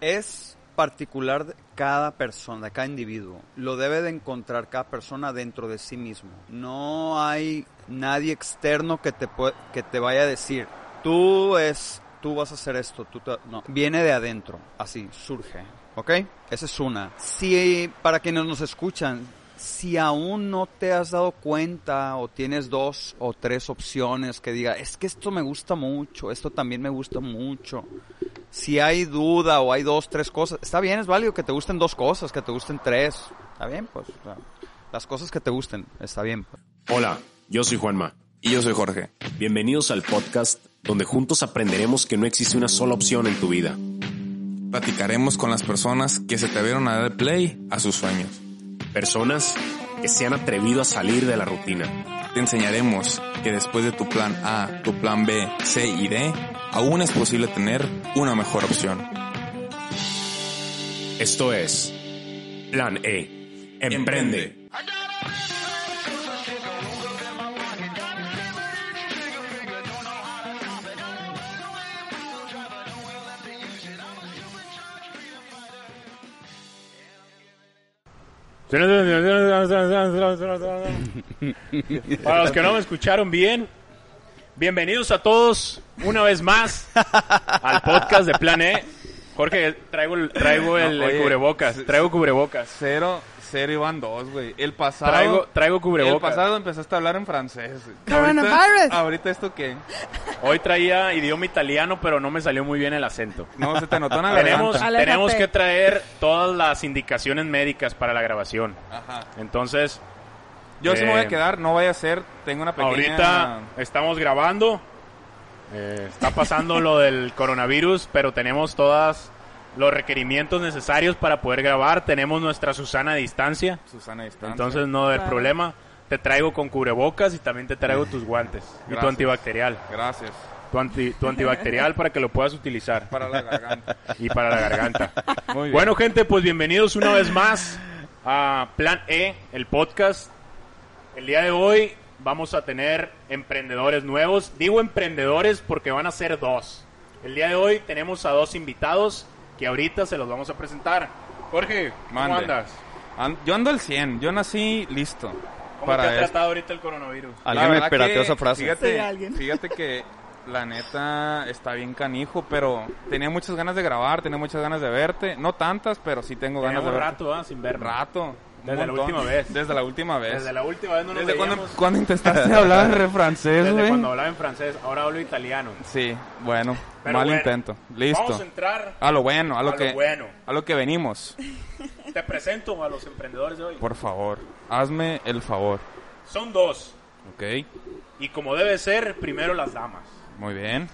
es particular de cada persona, de cada individuo. Lo debe de encontrar cada persona dentro de sí mismo. No hay nadie externo que te, pue- que te vaya a decir, tú es, tú vas a hacer esto, tú te-". no, viene de adentro, así surge, ¿ok? Esa es una. Si para quienes nos escuchan, si aún no te has dado cuenta o tienes dos o tres opciones que diga, es que esto me gusta mucho, esto también me gusta mucho. Si hay duda o hay dos, tres cosas, está bien, es válido que te gusten dos cosas, que te gusten tres. Está bien, pues. o sea, las cosas que te gusten, está bien. Hola, yo soy Juanma. Y yo soy Jorge. Bienvenidos al podcast donde juntos aprenderemos que no existe una sola opción en tu vida. Platicaremos con las personas que se atrevieron a dar play a sus sueños. Personas que se han atrevido a salir de la rutina. Te enseñaremos que después de tu plan A, tu plan B, C y D, aún es posible tener una mejor opción. Esto es Plan E. Emprende. Para los que no me escucharon bien, bienvenidos a todos una vez más al podcast de Plan E. Jorge, traigo el, traigo el, el Oye, cubrebocas, traigo cubrebocas. Cero, cero iban dos, güey. El pasado. Traigo, traigo el cubrebocas. pasado empezaste a hablar en francés. Coronavirus. Ahorita, esto qué? Hoy traía idioma italiano, pero no me salió muy bien el acento. No, se te notó en la Tenemos. Aléjate. tenemos que traer todas las indicaciones médicas para la grabación. Ajá. Entonces, Yo sí me voy Eh, a quedar, no vaya a ser, tengo una pequeña... ahorita estamos grabando. Eh, está pasando lo del coronavirus, pero tenemos todos los requerimientos necesarios para poder grabar. Tenemos nuestra Susana a distancia. Susana Distancia. Entonces no debe haber Claro. problema. Te traigo con cubrebocas y también te traigo tus guantes. Y tu Gracias. antibacterial. Gracias. Tu, anti- tu antibacterial para que lo puedas utilizar. Para la garganta. Y para la garganta. Muy bien. Bueno, gente, pues bienvenidos una vez más a Plan E, el podcast. El día de hoy vamos a tener emprendedores nuevos. Digo emprendedores porque van a ser dos. El día de hoy tenemos a dos invitados que ahorita se los vamos a presentar. Jorge, ¿cómo Mande. andas? An- yo ando al 100, yo nací listo. ¿Cómo para te ha esto. tratado ahorita el coronavirus? Alguien me pirateó esa frase. Fíjate, fíjate que la neta está bien canijo, pero tenía muchas ganas de grabar, tenía muchas ganas de verte. No tantas, pero sí tengo ganas Tenemos de verte. rato, ¿ah? Sin ver. Rato. Desde la última vez. Desde la última vez. Desde la última vez no nos ¿Desde cuándo, veíamos. cuándo intentaste hablar re francés, Desde güey? cuando hablaba en francés, ahora hablo italiano. Sí, bueno, Pero mal bueno, intento. Listo. Vamos a entrar A lo bueno, a lo a que lo bueno. a lo que venimos. Te presento a los emprendedores de hoy. Por favor, hazme el favor. Son dos. ¿Ok? Y como debe ser, primero las damas. Muy bien.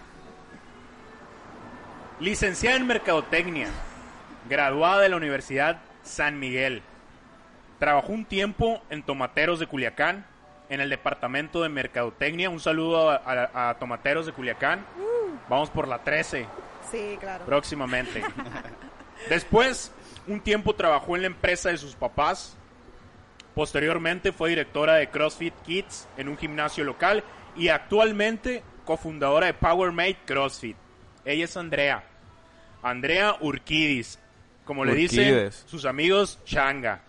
Licenciada en Mercadotecnia, graduada de la Universidad San Miguel. Trabajó un tiempo en Tomateros de Culiacán, en el departamento de Mercadotecnia. Un saludo a, a- a Tomateros de Culiacán. Vamos por la 13 Sí, claro. próximamente. Después, un tiempo trabajó en la empresa de sus papás. Posteriormente fue directora de CrossFit Kids en un gimnasio local y actualmente cofundadora de PowerMate CrossFit. Ella es Andrea. Andrea Urquidis. Como le dicen sus amigos, Changa.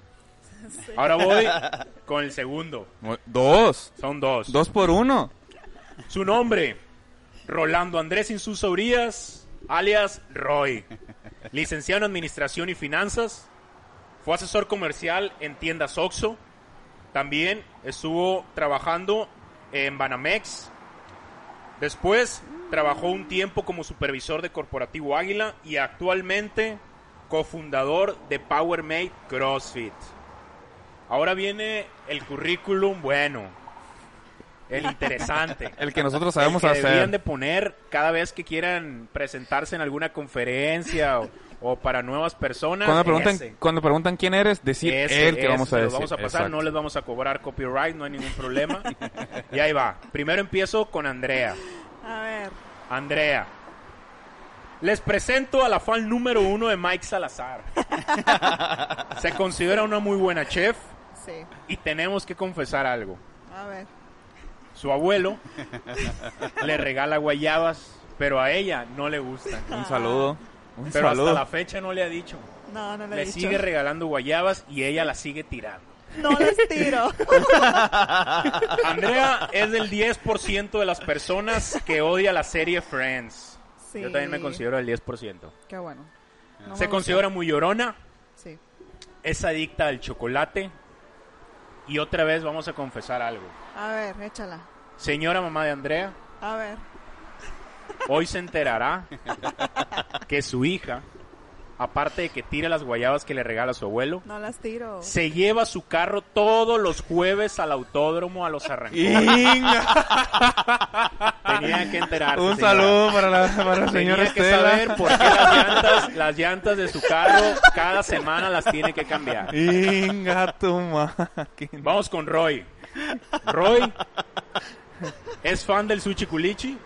Ahora voy con el segundo. Dos. Son dos. Dos por uno. Su nombre, Rolando Andrés Insuso Urias, alias Roy. Licenciado en Administración y Finanzas. Fue asesor comercial en tiendas Oxxo. También estuvo trabajando en Banamex. Después trabajó un tiempo como supervisor de Corporativo Águila y actualmente cofundador de PowerMate CrossFit. Ahora viene el currículum bueno, el interesante. El que nosotros sabemos El que deberían hacer. de poner cada vez que quieran presentarse en alguna conferencia o, o para nuevas personas. Cuando preguntan, ese. cuando preguntan quién eres, decir Ese, él que ese, vamos a decir. los vamos a pasar, Exacto. no les vamos a cobrar copyright, no hay ningún problema. y ahí va. Primero empiezo con Andrea. A ver. Andrea. Les presento a la fan número uno de Mike Salazar. Se considera una muy buena chef Sí. y tenemos que confesar algo. A ver. Su abuelo le regala guayabas, pero a ella no le gustan. Un saludo. Un Pero saludo. hasta la fecha no le ha dicho. No, no le he Le dicho. sigue regalando guayabas y ella la sigue tirando. No les tiro. Andrea es del 10% de las personas que odia la serie Friends. Sí. Yo también me considero el 10%. Qué bueno. No Se considera muy llorona, gusta. Sí. es adicta al chocolate. Y otra vez vamos a confesar algo. A ver, échala. Señora mamá de Andrea, A ver. hoy se enterará que su hija, aparte de que tira las guayabas que le regala su abuelo, No las tiro. se lleva su carro todos los jueves al autódromo a los arrancones. Tenía que enterarse. Un señora. saludo para la, para la señora Tenía que saber por qué las llantas, las llantas de su carro cada semana las tiene que cambiar. Inga tu máquina. Vamos con Roy. Roy es fan del sushi culichi.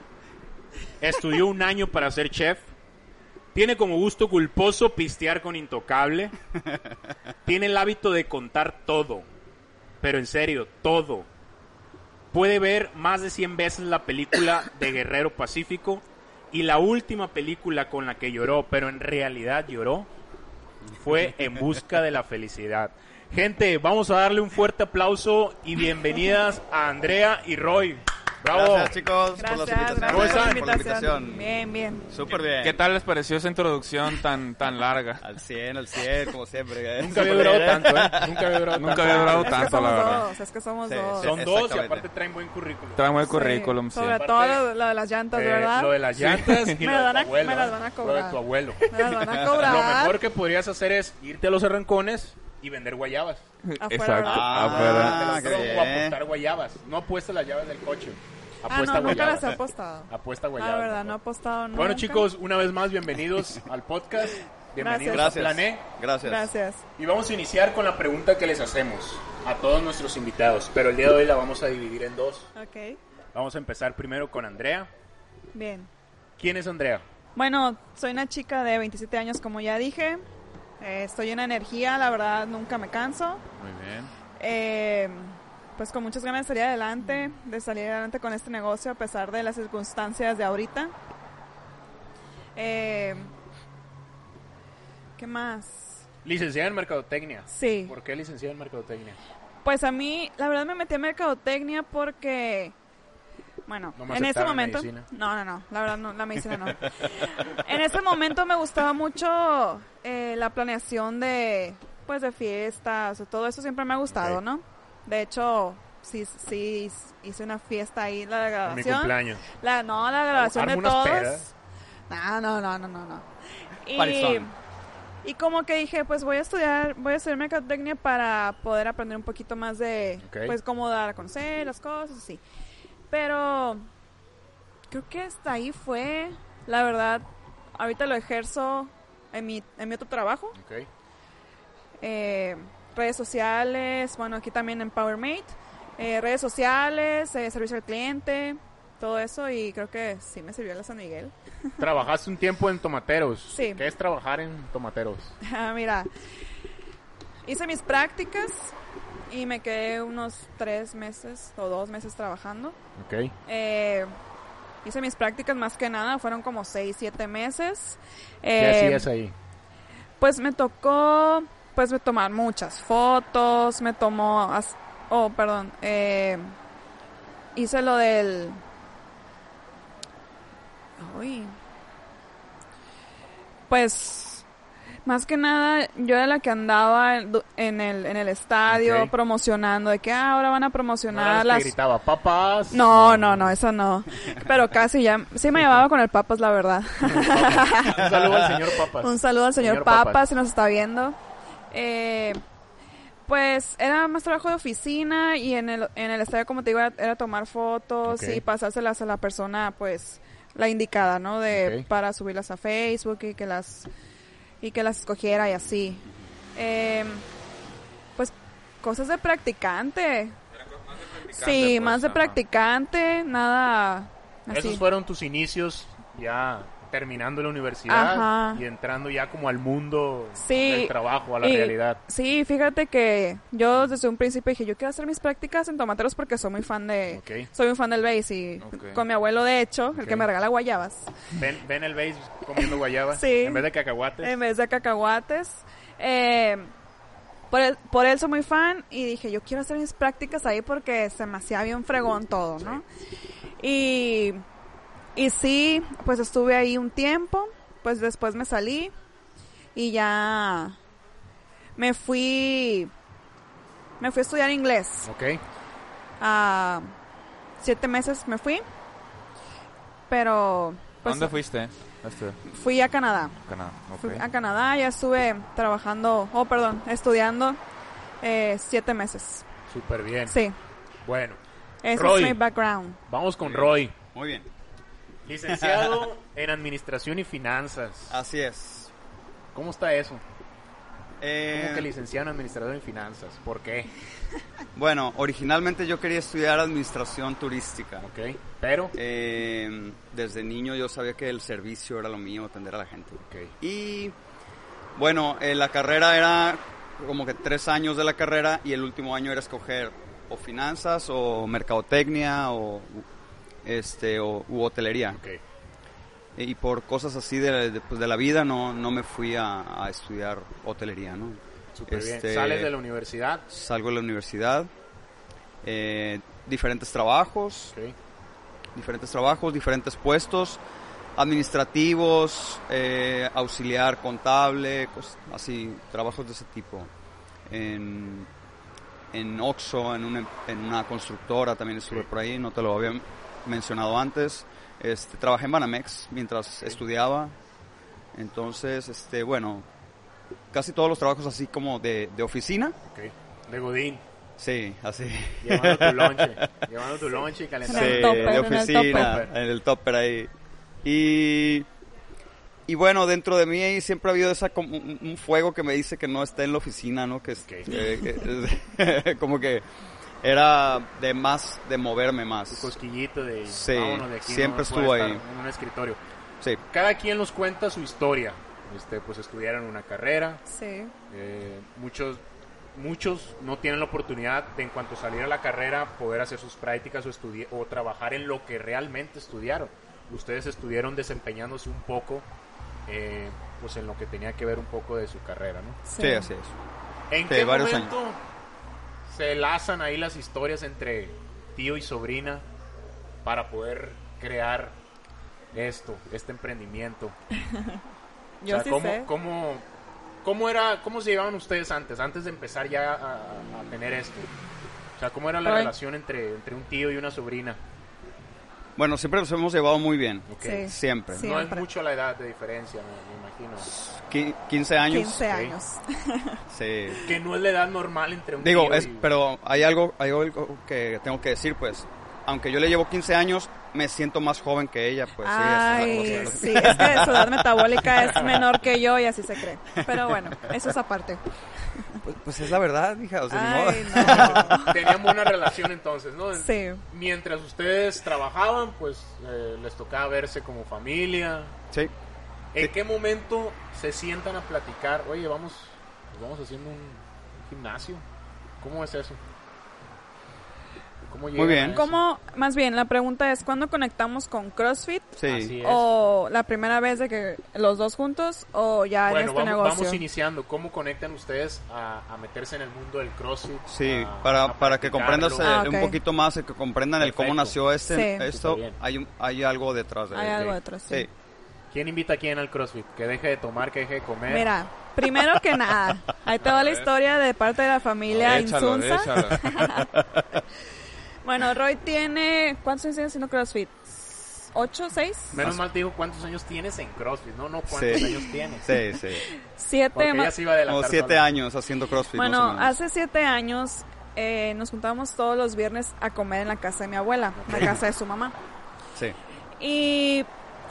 Estudió un año para ser chef. Tiene como gusto culposo pistear con intocable. Tiene el hábito de contar todo. Pero en serio, todo. Puede ver más de 100 veces la película de Guerrero Pacífico. Y la última película con la que lloró, pero en realidad lloró, fue En Busca de la Felicidad. Gente, vamos a darle un fuerte aplauso y bienvenidas a Andrea y Roy. Bravo. Gracias, chicos, por las Gracias, invitaciones. gracias ¿Cómo por están? la Por la invitación. Bien, bien. Súper bien. ¿Qué tal les pareció esa introducción tan, tan larga? Al 100, al 100, como siempre. Nunca había durado tanto, ¿eh? Nunca había durado Nunca tanto. había durado Es que tanto, la somos verdad. dos, es que somos Sí, dos. Son dos y aparte traen buen currículum. Trae buen Sí, currículum, sí. Sobre Aparte, todo lo, lo de las llantas, Eh, ¿verdad? Lo de las llantas y Me lo van a- abuelo. me las van a Lo de cobrar. tu abuelo. Me las van a Lo cobrar. mejor que podrías hacer es irte a los arrancones y vender guayabas. Afuera, Exacto. Ah, afuera. qué o apostar guayabas. No apuestas las llaves del coche. Ah, Apuesta no, nunca guayabas. las he apostado. Apuesta Ah, guayabas. verdad, no he apostado nunca. Bueno, chicos, una vez más, bienvenidos al podcast. Bienvenidos Gracias. a Plané. Gracias. Gracias. Y vamos a iniciar con la pregunta que les hacemos a todos nuestros invitados. Pero el día de hoy la vamos a dividir en dos. Ok, Vamos a empezar primero con Andrea. bien. ¿Quién es Andrea? Bueno, soy una chica de 27 años, como ya dije. Eh, estoy en energía, la verdad, nunca me canso. Muy bien. Eh, pues con muchas ganas de salir adelante, de salir adelante con este negocio a pesar de las circunstancias de ahorita. Eh, ¿Qué más? Licenciada en Mercadotecnia. Sí. ¿Por qué licenciada en Mercadotecnia? Pues a mí, la verdad me metí a mercadotecnia porque, bueno, No en ese momento, medicina. no, no, no, la verdad no, la medicina no. en ese momento me gustaba mucho eh, la planeación de, pues, de fiestas, todo eso siempre me ha gustado. ¿no? De hecho, sí, sí hice una fiesta ahí, la de En mi cumpleaños. La, no, la graduación de todos. pedas. No, no, no, no, no, no. Y, y como que dije, pues voy a estudiar, voy a estudiar mercadotecnia para poder aprender un poquito más de, pues, cómo dar a conocer las cosas, así. Pero creo que hasta ahí fue, la verdad, ahorita lo ejerzo en mi, en mi otro trabajo, Ok. eh, redes sociales, bueno, aquí también en PowerMate, eh, redes sociales, eh, servicio al cliente, todo eso y creo que sí me sirvió la San Miguel. Trabajaste un tiempo en tomateros. Sí. ¿Qué es trabajar en tomateros? Ah, Mira, hice mis prácticas y me quedé unos tres meses o dos meses trabajando. Ok. Eh, hice mis prácticas más que nada, fueron como seis, siete meses. ¿Qué Eh, hacías ahí? Pues me tocó, pues me tomar muchas fotos, me tomó, oh, perdón, eh, hice lo del, uy, pues, más que nada, yo era la que andaba en el, en el estadio promocionando, de que ah, ahora van a No promocionar que las... gritaba, papás. No, no, no, eso no. Pero casi ya, sí me llevaba con el papas, la verdad. Un saludo al señor Papas. Un saludo al señor, Señor Papas, Papas. si nos está viendo. Eh, pues era más trabajo de oficina y en el, en el estadio, como te digo, era, era tomar fotos y pasárselas a la persona, pues, la indicada, ¿no? De. Para subirlas a Facebook y que las, y que las escogiera y así. Eh, pues, cosas de practicante. Sí, pues, más de practicante, nada así. Esos fueron tus inicios ya terminando la universidad Ajá. y entrando ya como al mundo Sí, del trabajo, a la y- realidad. Sí, fíjate que yo desde un principio dije, yo quiero hacer mis prácticas en tomateros porque soy muy fan de... Ok. Soy muy fan del base y con mi abuelo, de hecho, el que me regala guayabas, Ven, ven el base comiendo guayaba Sí. en vez de cacahuates. en vez de cacahuates. Eh, por, él, por él soy muy fan y dije, yo quiero hacer mis prácticas ahí porque se me hacía bien fregón todo, ¿no? Y, y sí, pues estuve ahí un tiempo, pues después me salí y ya me fui, me fui a estudiar inglés. Ok. A siete meses me fui, pero pues ¿Dónde fuiste? Este, fui a Canadá. Fui a Canadá, ya estuve trabajando, oh, perdón, estudiando eh, siete meses. Súper bien. Sí, Bueno, ese Roy. es mi background. vamos con Roy. Muy bien. Licenciado en Administración y Finanzas. Así es. ¿Cómo está eso? Eh, ¿Cómo que licenciado en Administración y Finanzas? ¿Por qué? bueno, originalmente yo quería estudiar administración turística. Ok. Pero... Eh, desde niño yo sabía que el servicio era lo mío, atender a la gente. Ok. Y bueno, eh, la carrera era como que tres años de la carrera y el último año era escoger o finanzas o mercadotecnia o este o u hotelería. Ok. Y por cosas así de, de, pues, de la vida no, no me fui a, a estudiar hotelería, ¿no? Súper bien. Este, Sales de la universidad. Salgo de la universidad, eh, diferentes trabajos, diferentes trabajos, diferentes puestos administrativos, eh, auxiliar contable, cos- así, trabajos de ese tipo. En, en Oxxo, en una, en una constructora también estuve por ahí, no te lo había mencionado antes. Este, trabajé en Banamex mientras estudiaba. Entonces, este, bueno, casi todos los trabajos así como de, de oficina. Ok. De Godín. Sí, así. Llevando tu lonche. llevando tu lonche y En calentando. el Sí, topper, de en el oficina, topper. en el topper ahí. Y, y bueno, dentro de mí ahí siempre ha habido esa como un, un fuego que me dice que no está en la oficina, ¿no? Que, es, Ok. que- que- como que era de más, de moverme Tu más. cosquillito de... Sí, vámonos de aquí, siempre no estuvo ahí. En un escritorio. Sí, Cada quien nos cuenta su historia. Este, pues estudiaron una carrera. Sí, Eh, muchos muchos no tienen la oportunidad de en cuanto salir a la carrera poder hacer sus prácticas o estudi- o trabajar en lo que realmente estudiaron. Ustedes estuvieron desempeñándose un poco eh, pues en lo que tenía que ver un poco de su carrera, ¿no? sí, así es. ¿En Sí, qué varios momento se lazan ahí las historias entre tío y sobrina para poder crear esto, este emprendimiento? yo O sea, sí ¿cómo, sé. Cómo, cómo era, ¿Cómo se llevaban ustedes antes, antes de empezar ya a, a tener esto? O sea, ¿cómo era la Ay. relación entre, entre un tío y una sobrina? Bueno, siempre nos hemos llevado muy bien. Ok. Sí. Siempre. Sí. No es Siempre. mucho la edad de diferencia, me, me imagino. Qui- 15 años. 15 ok. años. Sí. Que no es la edad normal entre un Digo, tío es, y... pero hay algo, hay algo que tengo que decir, pues. Aunque yo le llevo 15 años, me siento más joven que ella, pues. sí, Ay, esa es sí, es que su edad metabólica es menor que yo y así se cree. Pero bueno, eso es aparte. Pues, pues es la verdad, hija. O sea, ni modo. Ay, no. Tenían buena relación entonces, ¿no? Sí. Mientras ustedes trabajaban, pues eh, les tocaba verse como familia. Sí. ¿En qué momento se sientan a platicar? Oye, vamos, pues vamos haciendo un gimnasio. ¿Cómo es eso? ¿Cómo llegan bien. ¿Cómo, más bien, la pregunta es, ¿cuándo conectamos con CrossFit? Sí. Así es. ¿O la primera vez de que los dos juntos o ya en Bueno, este vamos, negocio? vamos iniciando. ¿Cómo conectan ustedes a, a meterse en el mundo del CrossFit? Sí, A- para, a para que comprendas eh, Ah, un poquito más, eh, que comprendan el cómo nació este, Sí. esto, hay, un- hay algo detrás de Hay algo detrás, sí. Sí. ¿Quién invita a quién al CrossFit? Que deje de tomar, que deje de comer. Mira, primero que nada, ahí te va la historia de parte de la familia Échalo, Insunza. échalo. Bueno, Roy tiene, ¿cuántos años tiene haciendo CrossFit? ¿Ocho, seis? Menos mal te digo cuántos años tienes en CrossFit, no, no cuántos Sí. años tienes. Sí, sí. Siete Porque más- se iba a adelantar Como siete sola. años haciendo CrossFit. más Bueno, menos. hace siete años eh, nos juntábamos todos los viernes a comer en la casa de mi abuela, la casa de su mamá. Sí. Y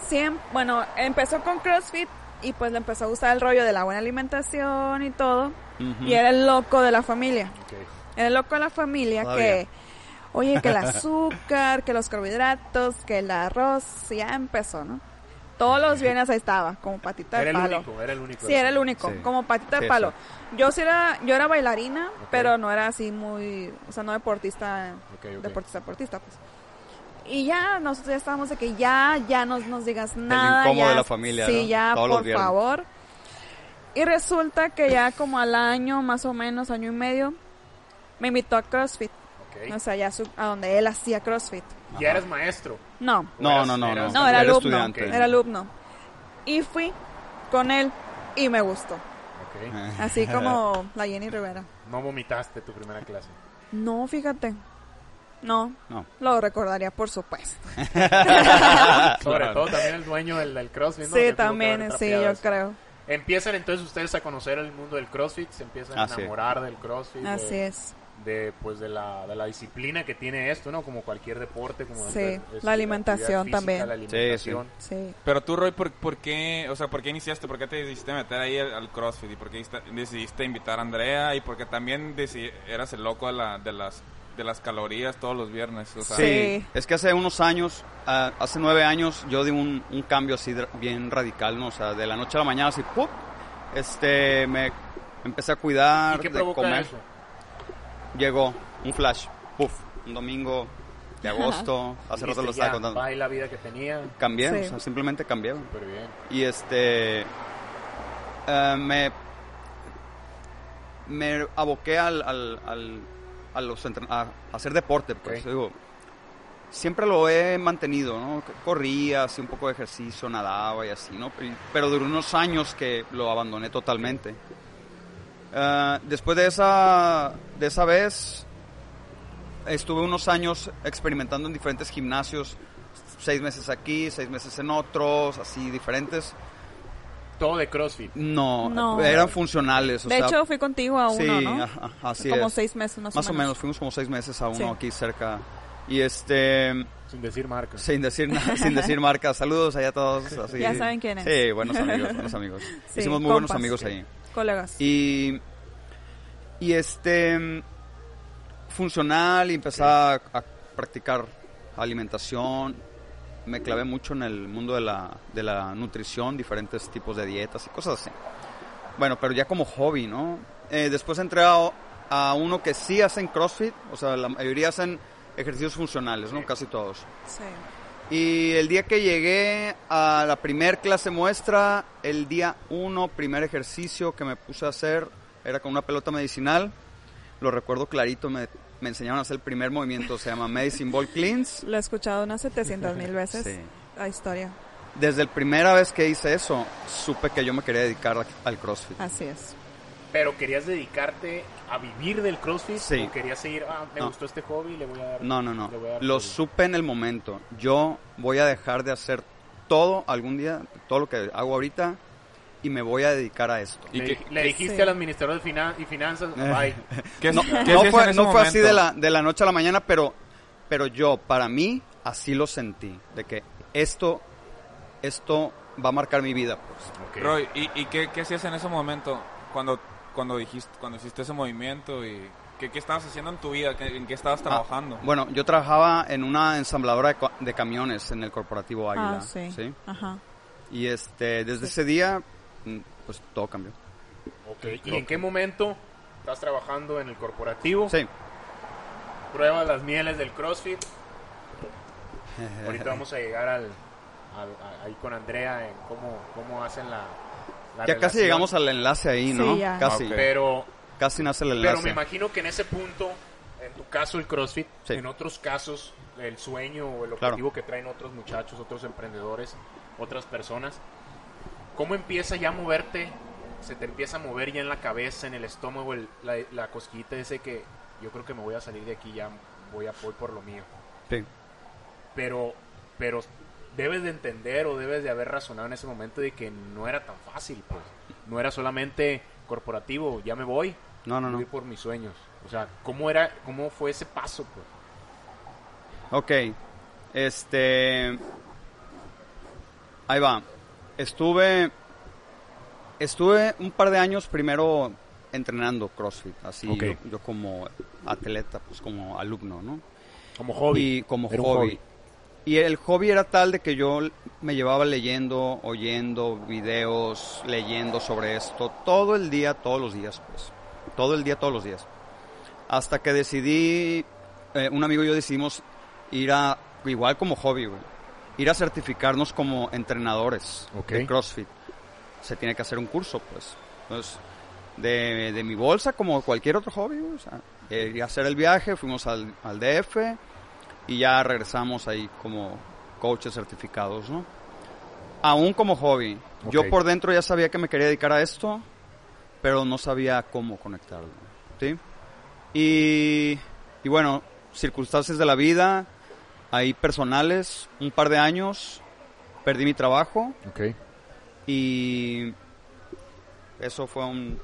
siempre, bueno, empezó con CrossFit y pues le empezó a gustar el rollo de la buena alimentación y todo. Ujú. Y era el loco de la familia. Ok. Era el loco de la familia Todavía. que, oye, que el azúcar, que los carbohidratos, que el arroz, ya empezó, ¿no? Todos los viernes ahí estaba, como patita Era de el palo. único, era el único. Sí, era el único, Sí. como patita de Sí, palo. sí. Yo sí era, yo era bailarina, pero no era así muy, o sea, no deportista, deportista, deportista, pues. Y ya, nosotros ya estábamos de que ya, ya no nos digas nada. incómodo ya, de la familia, Sí, ¿no? ya, Todos por favor. Y resulta que ya como al año, más o menos, año y medio, me invitó a CrossFit. Ok. O sea, ya su- a donde él hacía CrossFit. Ya eres maestro. No, No, no, no, no. Eras- no, era alumno. estudiante. Era alumno. Y fui con él y me gustó. Ok. Así como la Jenny Rivera. No vomitaste tu primera clase. No, fíjate. No, No. lo recordaría por supuesto. Sobre todo también el dueño del, del CrossFit, ¿no? Sí, también, sí, yo eso. creo. Empiezan entonces ustedes a conocer el mundo del CrossFit, se empiezan a Ah, enamorar del CrossFit. de- Así es. De pues de la, de la disciplina que tiene esto, ¿no? Como cualquier deporte, como Sí, la alimentación física, también. La Sí, alimentación. Sí. Pero tú, Roy, ¿por, por qué, o sea, por qué iniciaste? ¿Por qué te decidiste meter ahí al, al CrossFit? ¿Y por qué decidiste- invitar a Andrea? ¿Y por qué también eras el loco de, la, de, las, de las calorías todos los viernes? O sea, Sí, Sí. es que hace unos años, ah, hace nueve años, yo di un, un cambio así bien radical, ¿no? O sea, de la noche a la mañana, así, ¡pup! Este, me empecé a cuidar, ¿Y qué de provoca comer. eso? Llegó un flash, ¡puf! Un domingo de agosto, hace rato lo estaba ya, contando. bye la vida que tenía, Cambié, Sí. o sea, simplemente cambié. súper bien. Y este, eh, me, me aboqué al, al, al- a, los hacer deporte, pues, Ok. digo, siempre lo he mantenido, ¿no? Corría, hacía un poco de ejercicio, nadaba y así, ¿no? Pero duró unos años que lo abandoné totalmente. Eh, después de esa, de esa vez, estuve unos años experimentando en diferentes gimnasios, seis meses aquí, seis meses en otros, así diferentes. Todo de CrossFit. No, No. eran funcionales. o De sea, hecho, fui contigo a uno, sí, ¿no? así como es. seis meses más, Más o menos, fuimos como seis meses a uno Sí. aquí cerca. Y este, Sin decir marcas. sin decir sin decir marcas, saludos allá a todos. Así. Ya saben quién es. Sí, buenos amigos, buenos amigos. Sí, Hicimos muy buenos compas. amigos ahí. Colegas. Y, y este, funcional y empecé a, a practicar alimentación. Me clavé mucho en el mundo de la, de la nutrición, diferentes tipos de dietas y cosas así. Bueno, pero ya como hobby, ¿no? Eh, después entré a, a uno que sí hacen CrossFit, o sea, la mayoría hacen ejercicios funcionales, ¿no? Casi todos. Sí. Y el día que llegué a la primer clase muestra, el día uno, primer ejercicio que me puse a hacer era con una pelota medicinal. Lo recuerdo clarito, me, me enseñaron a hacer el primer movimiento, se llama Medicine Ball Cleans. Lo he escuchado unas 700 mil veces. Sí. La historia. Desde la primera vez que hice eso, supe que yo me quería dedicar al CrossFit. Así es. Pero querías dedicarte a vivir del CrossFit Sí. o querías seguir, ah, me No. gustó este hobby, le voy a dar. No, no, no. Lo supe en el momento. Yo voy a dejar de hacer todo algún día, todo lo que hago ahorita, y me voy a dedicar a esto. ¿Y le, le dijiste Sí. al administrador de finan- y finanzas, bye. ¿Qué, No, qué no fue, no fue así de la, de la noche a la mañana, pero, pero yo, para mí, así lo sentí. De que esto, esto va a marcar mi vida. Pues. Ok. Roy, ¿y, y qué, qué hacías en ese momento cuando, cuando dijiste, cuando hiciste ese movimiento y qué, qué estabas haciendo en tu vida? ¿Qué- ¿En qué estabas trabajando? Ah, bueno, yo trabajaba en una ensambladora de, de camiones en el corporativo Águila. Ah, sí. ¿sí? Ajá. Y este, desde ese día, mm, pues todo cambió. Ok, ¿Y en qué momento estás trabajando en el corporativo? Sí. Pruebas las mieles del CrossFit. Ahorita vamos a llegar al, al- ahí con Andrea en cómo, cómo hacen la, la Ya casi llegamos al enlace ahí, ¿no? Sí, ya. Casi. Ok. Pero, Casi nace el pero enlace. me imagino que en ese punto, en tu caso el CrossFit, Sí. en otros casos el sueño o el Claro. objetivo que traen otros muchachos, otros emprendedores, otras personas, ¿cómo empieza ya a moverte? Se te empieza a mover ya en la cabeza, en el estómago, el- la, la cosquillita ese que yo creo que me voy a salir de aquí, ya voy a voy por lo mío. Sí. pero pero debes de entender o debes de haber razonado en ese momento de que no era tan fácil pues no era solamente corporativo ya me voy No, no, voy no. por mis sueños o sea cómo era cómo fue ese paso pues Ok. Este. Ahí va. Estuve. Estuve un par de años primero entrenando CrossFit. Así Ok. yo, yo como atleta, pues como alumno, ¿no? como hobby Y como hobby. Y el hobby era tal de que yo me llevaba leyendo, oyendo videos, leyendo sobre esto todo el día, todos los días, pues. Todo el día, todos los días. Hasta que decidí, eh, un amigo y yo decidimos ir a, igual como hobby, güey, ir a certificarnos como entrenadores Ok. de CrossFit. Se tiene que hacer un curso, pues. Entonces, de, de mi bolsa, como cualquier otro hobby, güey, o sea, eh, ir a hacer el viaje, fuimos al, al DF y ya regresamos ahí como coaches certificados, ¿no? Aún como hobby. Yo Ok. por dentro ya sabía que me quería dedicar a esto, pero no sabía cómo conectarlo, ¿sí? Y, y bueno, circunstancias de la vida, ahí personales, un par de años, perdí mi trabajo Ok. y eso fue un,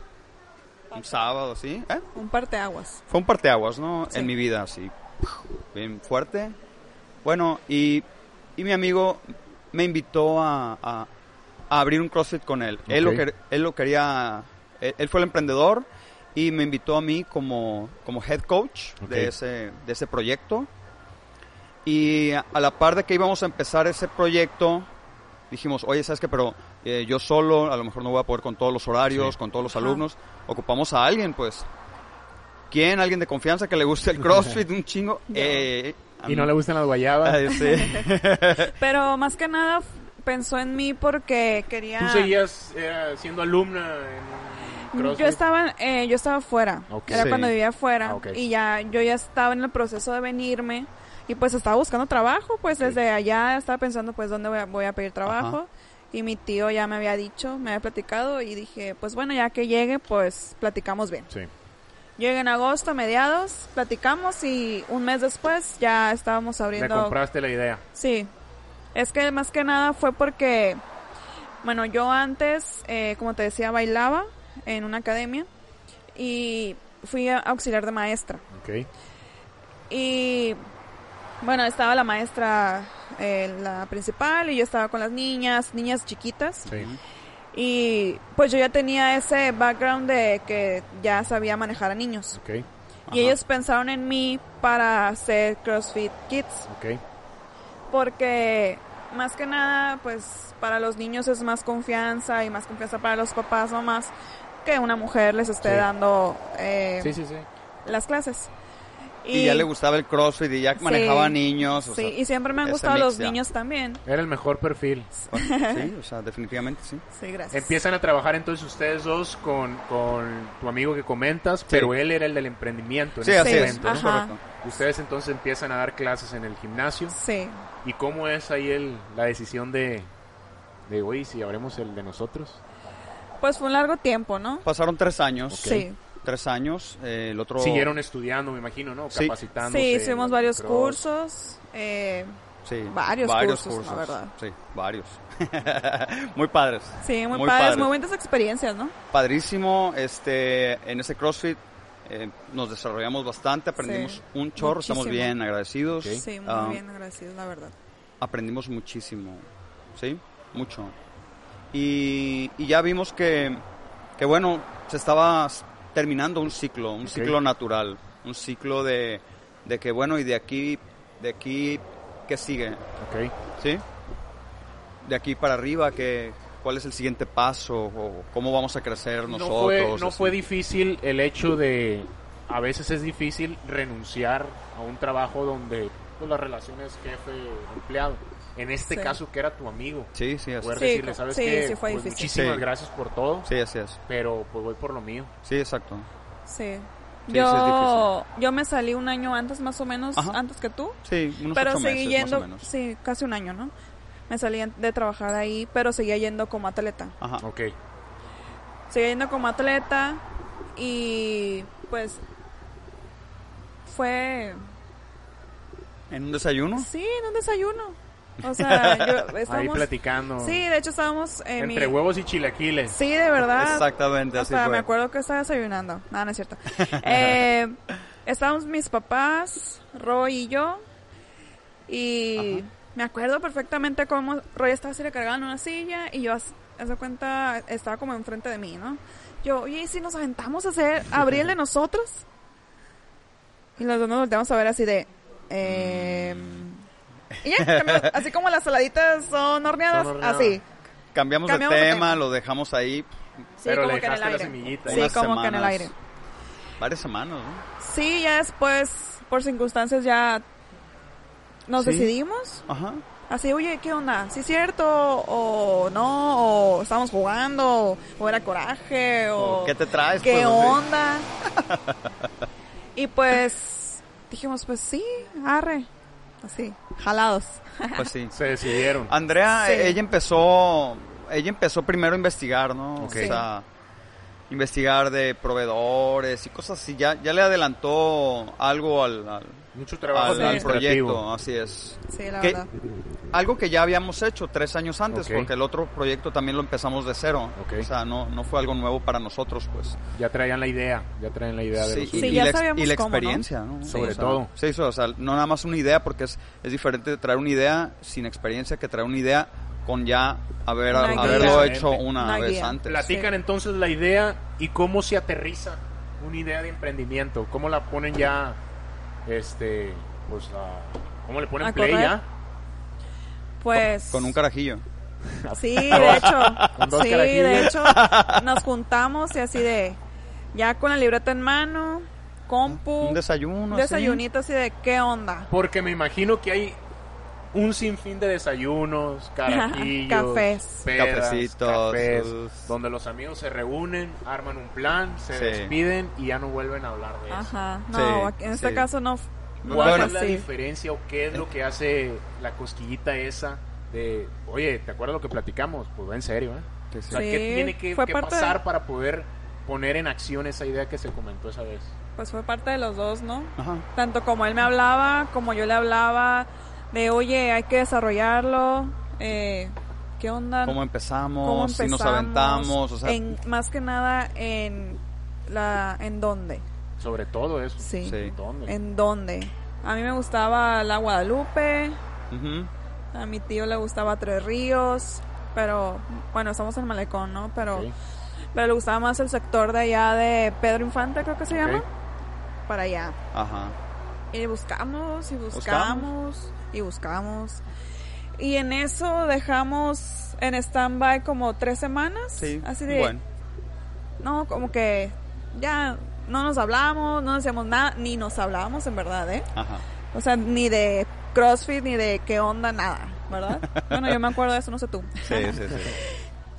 un sábado, ¿sí? ¿Eh? Un parteaguas. Fue un parteaguas, ¿no? Sí. En mi vida, así, bien fuerte. Bueno, y, y mi amigo me invitó a, a- a abrir un CrossFit con él. Él, lo Ok. quer- él lo quería, él, él fue el emprendedor y me invitó a mí como, como head coach de, ese, de ese proyecto. Y a, a la par de que íbamos a empezar ese proyecto, dijimos, oye, ¿sabes qué? Pero eh, yo solo, a lo mejor no voy a poder con todos los horarios, Sí. con todos los alumnos. Ocupamos a alguien, pues. ¿Quién? ¿Alguien de confianza que le guste el CrossFit un chingo? Eh, a Y no le gustan las guayabas. Ah, sí. Pero más que nada pensó en mí porque quería... ¿Tú seguías eh, siendo alumna en CrossFit? Yo estaba, eh, yo estaba fuera. Era Sí. cuando vivía afuera. Ah. Y ya, yo ya estaba en el proceso de venirme. Y pues estaba buscando trabajo. Pues desde allá estaba pensando, pues, dónde voy a, voy a pedir trabajo. Ajá. Y mi tío ya me había dicho, me había platicado. Y dije, pues bueno, ya que llegue, pues platicamos bien. Sí. Llegué en agosto, a mediados, platicamos. Y un mes después ya estábamos abriendo. compraste la idea. Sí, es que más que nada fue porque, bueno, yo antes, eh, como te decía, bailaba en una academia y fui a- auxiliar de maestra. Ok. Y bueno, estaba la maestra, eh, la principal, y yo estaba con las niñas, niñas chiquitas. Sí. Y pues yo ya tenía ese background de que ya sabía manejar a niños. Ok. Y ellos pensaron en mí para hacer CrossFit Kids. Ok. porque más que nada, pues para los niños es más confianza y más confianza para los papás, mamás, que una mujer les esté Sí. dando eh, Sí, sí, sí. las clases. Y, ya le gustaba el CrossFit y ya Sí. manejaba niños. O Sí, sea, y siempre me han gustado mix los ya. niños también. Era el mejor perfil. Sí, o sea, definitivamente sí. Sí, gracias. Empiezan a trabajar entonces ustedes dos con, con tu amigo que comentas, pero él era el del emprendimiento en Sí, ese así es. momento, correcto. Ustedes entonces empiezan a dar clases en el gimnasio. Sí. ¿Y cómo es ahí el, la decisión de, de, oye, si abremos el de nosotros? Pues fue un largo tiempo, ¿no? Pasaron tres años. Sí. Tres años. eh, el otro... Siguieron estudiando, me imagino, ¿no? Sí. Capacitándose. Sí, hicimos varios cross. cursos. eh, Sí, Varios cursos, la verdad. Sí, varios. muy padres. sí, muy, Muy padres, padres. muy buenas experiencias, ¿no? Padrísimo. Este, en ese CrossFit eh, nos desarrollamos bastante, aprendimos Sí, un chorro, estamos bien agradecidos. Sí, muy Ah, bien agradecidos, la verdad. aprendimos muchísimo, ¿sí? Mucho. Y, y ya vimos que, que, bueno, se estaba terminando un ciclo, un ciclo natural, un ciclo de, de que, bueno, y de aquí, de aquí, ¿qué sigue? Ok. ¿Sí? De aquí para arriba, ¿qué, ¿cuál es el siguiente paso? ¿O cómo vamos a crecer No nosotros? fue, no fue difícil el hecho de, a veces es difícil renunciar a un trabajo donde pues, la relación es jefe-empleado. En este Sí. caso que era tu amigo. Sí, sí, así, Poder Sí, decirle, ¿sabes sí, qué? sí fue Pues, difícil. muchísimas Sí. gracias por todo, sí, así es. pero pues voy por lo mío. Sí, exacto. Sí. Sí, yo, yo me salí un año antes, más o menos, Ajá. antes que tú. Sí, unos pero ocho seguí meses, yendo, más o menos. sí, casi un año, ¿no? Me salí de trabajar ahí, pero seguía yendo como atleta. Ajá. Ok. Seguía yendo como atleta y pues fue, ¿En un desayuno? sí, en un desayuno. O sea, yo Ahí estábamos, platicando. sí, de hecho estábamos en Entre mi, huevos y chilaquiles. sí, de verdad. Exactamente, así Hasta fue. me acuerdo que estaba desayunando. No, no es cierto. Eh, estábamos mis papás, Roy y yo. Y me acuerdo perfectamente cómo Roy estaba así recargado en una silla y yo, de cuenta, estaba como enfrente de mí, ¿no? Yo, oye, ¿y si nos aventamos a hacer, a abrir el de nosotros? Y los dos nos volteamos a ver así de, eh, Y ya, así como las saladitas son horneadas, Son horneadas. así. Cambiamos, Cambiamos de tema, tema. lo dejamos ahí Sí, Pero como le que en el dejaste la aire. semillita. Sí, como que en el semanas, aire. varias semanas, ¿no? Sí, ya después, por circunstancias, ya nos Sí. decidimos. Ajá. Así, oye, ¿qué onda? ¿Sí es cierto? ¿O no? ¿O estamos jugando? ¿O era coraje? ¿O ¿Qué te traes? qué pues, onda? y pues dijimos, pues sí, arre. Así, jalados. Pues sí. Se decidieron. Andrea, Sí. ella empezó, ella empezó primero a investigar, ¿no? O sea, investigar de proveedores y cosas así. Ya, ya le adelantó algo al, al, Mucho trabajo al- al proyecto, así es. Sí, la Que- verdad. Algo que ya habíamos hecho tres años antes, Ok. porque el otro proyecto también lo empezamos de cero. Ok. O sea, no, no fue algo nuevo para nosotros, pues. Ya traían la idea, ya traen la idea de Sí, lo y, suyo. Sí, y ya la, ex- sabíamos y la cómo, ¿no? experiencia, ¿no? Sobre O sea, todo. Sí, eso, o sea, no nada más una idea, porque es, es diferente traer una idea sin experiencia que traer una idea con ya haber, Una haberlo hecho una, Una vez guía. antes. Platican Sí. entonces la idea y cómo se aterriza una idea de emprendimiento, cómo la ponen ya, este, pues, a- cómo le ponen A play correr. ya. Pues... Con un carajillo. Sí, de hecho. Con dos sí, carajillos. de hecho, nos juntamos y así de... Ya con la libreta en mano, compu, Un desayuno. un así. desayunito así de qué onda. Porque me imagino que hay un sinfín de desayunos, carajillos, Cafés. pedas, Cafecitos, cafés, sus- donde los amigos se reúnen, arman un plan, se Sí. despiden y ya no vuelven a hablar de eso. Ajá. No, Sí, en este sí. caso no. no ¿Cuál fue es la diferencia o qué es lo que hace la cosquillita esa de, oye, ¿te acuerdas lo que platicamos? Pues va en serio, ¿eh? Sí, O sea, ¿qué tiene que, que pasar de- para poder poner en acción esa idea que se comentó esa vez? Pues fue parte de los dos, ¿no? Ajá. Tanto como él me hablaba, como yo le hablaba de, oye, hay que desarrollarlo. Eh, ¿Qué onda? ¿Cómo empezamos? ¿Cómo Si nos aventamos. O sea, en, más que nada en la en dónde. Sobre todo eso. Sí. Sí. ¿Dónde? En dónde. A mí me gustaba la Guadalupe, a mi tío le gustaba Tres Ríos, pero bueno, estamos en Malecón, ¿no? Pero pero le gustaba más el sector de allá de Pedro Infante, creo que se llama. Para allá. Ajá. Y buscamos y ¿Buscamos? buscamos y buscamos. Y en eso dejamos en stand-by como tres semanas. Sí. Así de, Bueno. no, como que ya no nos hablamos, no decíamos nada, ni nos hablábamos en verdad, ¿eh? Ajá. O sea, ni de CrossFit, ni de qué onda, nada, ¿verdad? bueno, yo me acuerdo de eso, no sé tú. Sí, sí, sí.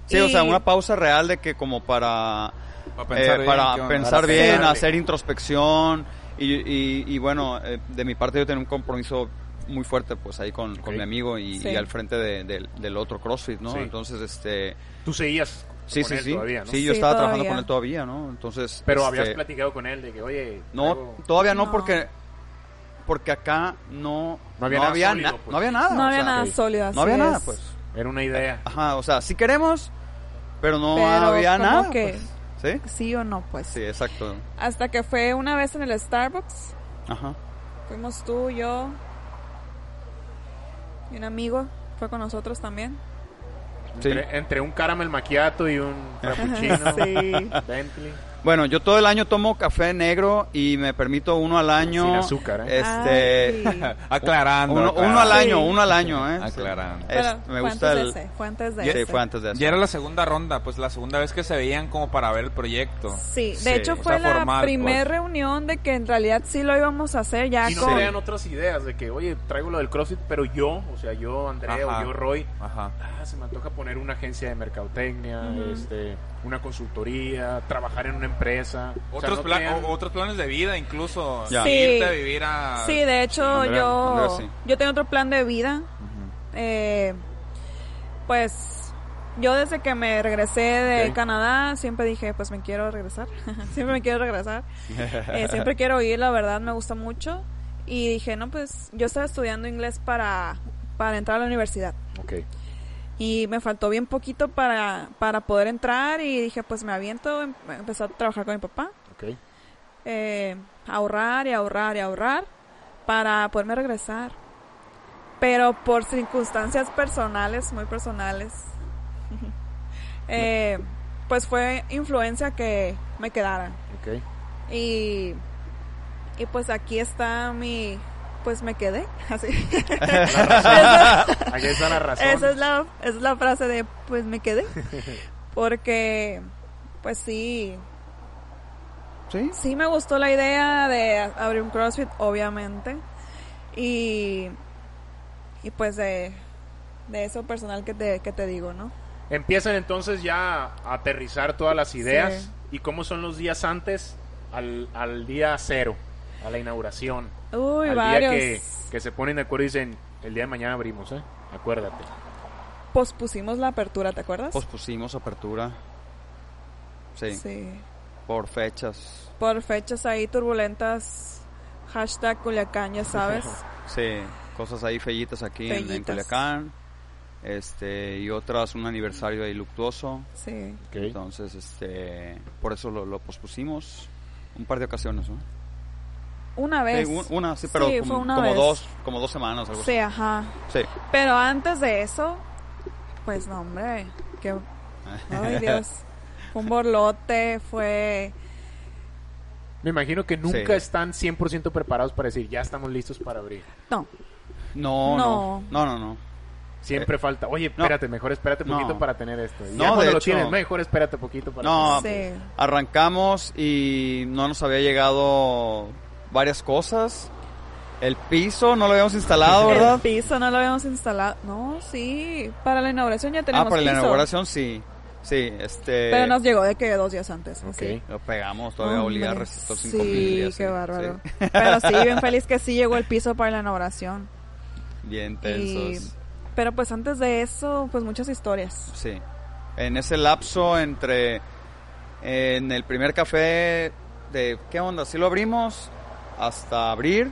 Sí, o sea, una pausa real de que como para Para eh, pensar bien, para pensar Para bien, hacer introspección y, y, y bueno, eh, de mi parte yo tenía un compromiso muy fuerte pues ahí con, con mi amigo y, Sí. y al frente de- del- del otro CrossFit, ¿no? Sí. Entonces, este... Tú seguías Sí, con sí, él sí. todavía, ¿no? Sí, yo Sí, estaba trabajando con él todavía, ¿no? Entonces... Pero este, habías platicado con él de que, oye, No, todavía no, No. porque porque acá no No había nada sólido, na- pues. no había nada, No o había sea, nada sólido, no había nada, es. pues. era una idea. Ajá, o sea, sí queremos, pero no Pero había como nada. que- pues. ¿Sí? Sí o no, pues. Sí, exacto. Hasta que fue una vez en el Starbucks. Ajá. Fuimos tú, yo y un amigo. Fue con nosotros también. Sí. Entre, entre un caramel macchiato y un frappuccino, Sí. Bentley. Bueno, yo todo el año tomo café negro y me permito uno al año. Sin azúcar, ¿eh? Este, Ay. Aclarando. uno, aclarando. uno al año, Sí. uno al año, ¿eh? Aclarando. Es- Pero me gusta el. de ese, fue antes de Sí, ese. fue antes de eso. Ya era la segunda ronda, pues la segunda vez que se veían como para ver el proyecto. Sí, de Sí, hecho o fue sea, la formal, primera pues. reunión de que en realidad sí lo íbamos a hacer ya Y no con... se vean otras ideas de que, oye, traigo lo del CrossFit, pero yo, o sea, yo, Andrea o yo, Roy, Ajá. ah, se me antoja poner una agencia de mercadotecnia, este, una consultoría, trabajar en una empresa. O sea, Otros, no pla- tenían- o- otros planes de vida, incluso Ya. Sí. irte a vivir a... Sí, de hecho Andrea, yo Andrea, sí. yo tengo otro plan de vida. Eh, pues yo desde que me regresé de. Canadá siempre dije, pues me quiero regresar. siempre me quiero regresar. Eh, siempre quiero ir, la verdad me gusta mucho. Y dije, no, pues yo estaba estudiando inglés para, para entrar a la universidad. Ok. Y me faltó bien poquito para, para poder entrar y dije, pues me aviento, em- empecé a trabajar con mi papá, Ok. eh, ahorrar y ahorrar y ahorrar para poderme regresar. Pero por circunstancias personales, muy personales, eh, pues fue influencia que me quedara. Y, y pues aquí está mi, pues me quedé. Así. Aquí está la razón. Esa es la, esa es la frase de, pues me quedé. Porque, pues sí, ¿Sí? sí me gustó la idea de abrir un CrossFit, obviamente. Y, y pues de, de eso personal que te, que te digo, ¿no? Empiezan entonces ya a aterrizar todas las ideas. Sí. ¿Y cómo son los días antes al, al día cero, a la inauguración? Uy, al varios. día que, que se ponen de acuerdo y dicen, el día de mañana abrimos, ¿eh? Acuérdate. Pospusimos la apertura, ¿te acuerdas? Pospusimos apertura. Sí, Sí. por fechas. Por fechas ahí turbulentas. Hashtag Culiacán, ya sabes. Sí, cosas ahí fellitas aquí en- en. Culiacán. Este, y otras, un aniversario ahí luctuoso. Sí. Ok. Entonces, este, por eso lo, lo pospusimos un par de ocasiones, ¿no? Una vez. Sí, un- una, sí, pero Sí, como, fue una como vez. dos, como dos semanas, algo Sí, ajá. así. Sí. Pero antes de eso, pues no, hombre. Que... Ay, Dios. Fue un borlote, fue... Me imagino que nunca Sí. están 100% preparados para decir, ya estamos listos para abrir. No. No, no, No. no, no, no. Siempre falta, oye, no. espérate, mejor espérate un No. poquito para tener esto. Y No, ya cuando de lo hecho- tienes, mejor espérate poquito para No, Sí. arrancamos y no nos había llegado varias cosas. El piso no lo habíamos instalado, ¿verdad? El piso no lo habíamos instalado. No, sí. Para la inauguración ya Ah, teníamos para la inauguración sí. Sí, este... Pero nos llegó de que dos días antes. Ok. sí. Lo pegamos, todavía Hombre, resistor Sí, 5000. y así, qué bárbaro. sí. Pero sí, bien feliz que sí llegó el piso para la inauguración. Bien Y, tensos. pero pues antes de eso, pues muchas historias. Sí. En ese lapso entre... En el primer café de... ¿Qué onda? ¿Sí lo abrimos? Hasta abrir.